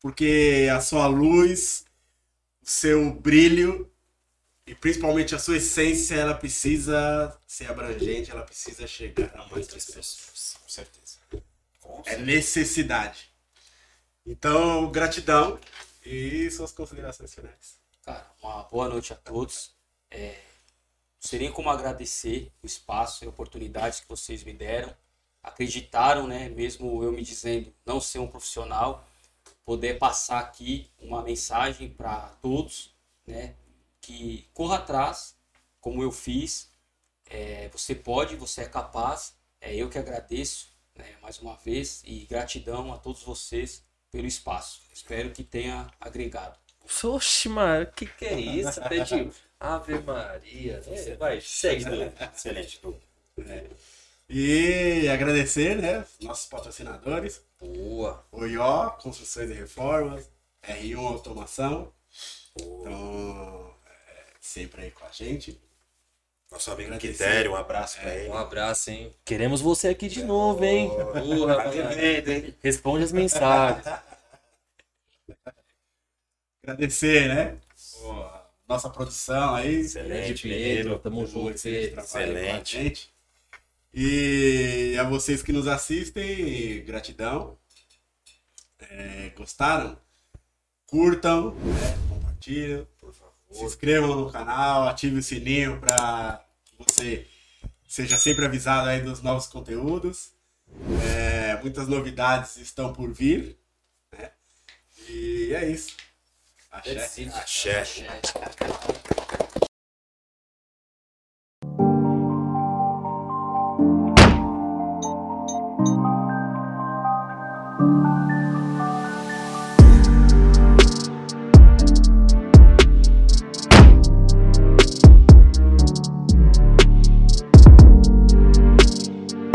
porque a sua luz, o seu brilho e principalmente a sua essência, ela precisa ser abrangente, ela precisa chegar a mais pessoas. Com certeza. Com É certeza. necessidade. Então, gratidão e suas considerações finais. Cara, uma boa noite a todos. É, não sei nem como agradecer o espaço e a oportunidade que vocês me deram. Acreditaram, né? Mesmo eu me dizendo não ser um profissional, poder passar aqui uma mensagem para todos, né? Que corra atrás, como eu fiz. É, você pode, você é capaz. É eu que agradeço, né? Mais uma vez e gratidão a todos vocês pelo espaço. Espero que tenha agregado. Oxe, mano, que que é isso? Até de Ave Maria. É, vai, segue, Du. Excelente, Du. E agradecer, né? os Nossos patrocinadores. Boa. OIO, Construções e Reformas, R1 Automação. Então, é, sempre aí com a gente. Nosso amigo. Quitério, um abraço pra ele. Um abraço, hein? Queremos você aqui de novo, hein? Porra, Tá devendo, hein? Responde as mensagens. Agradecer, né? Pô, a nossa produção aí. Excelente, Pedro, tamo junto, Excelente. E a vocês que nos assistem, gratidão. É, gostaram? Curtam, né? compartilhem. Se inscrevam no canal, ative o sininho para que você seja sempre avisado aí dos novos conteúdos. É, muitas novidades estão por vir. Né? E é isso. Axé. Axé. Axé.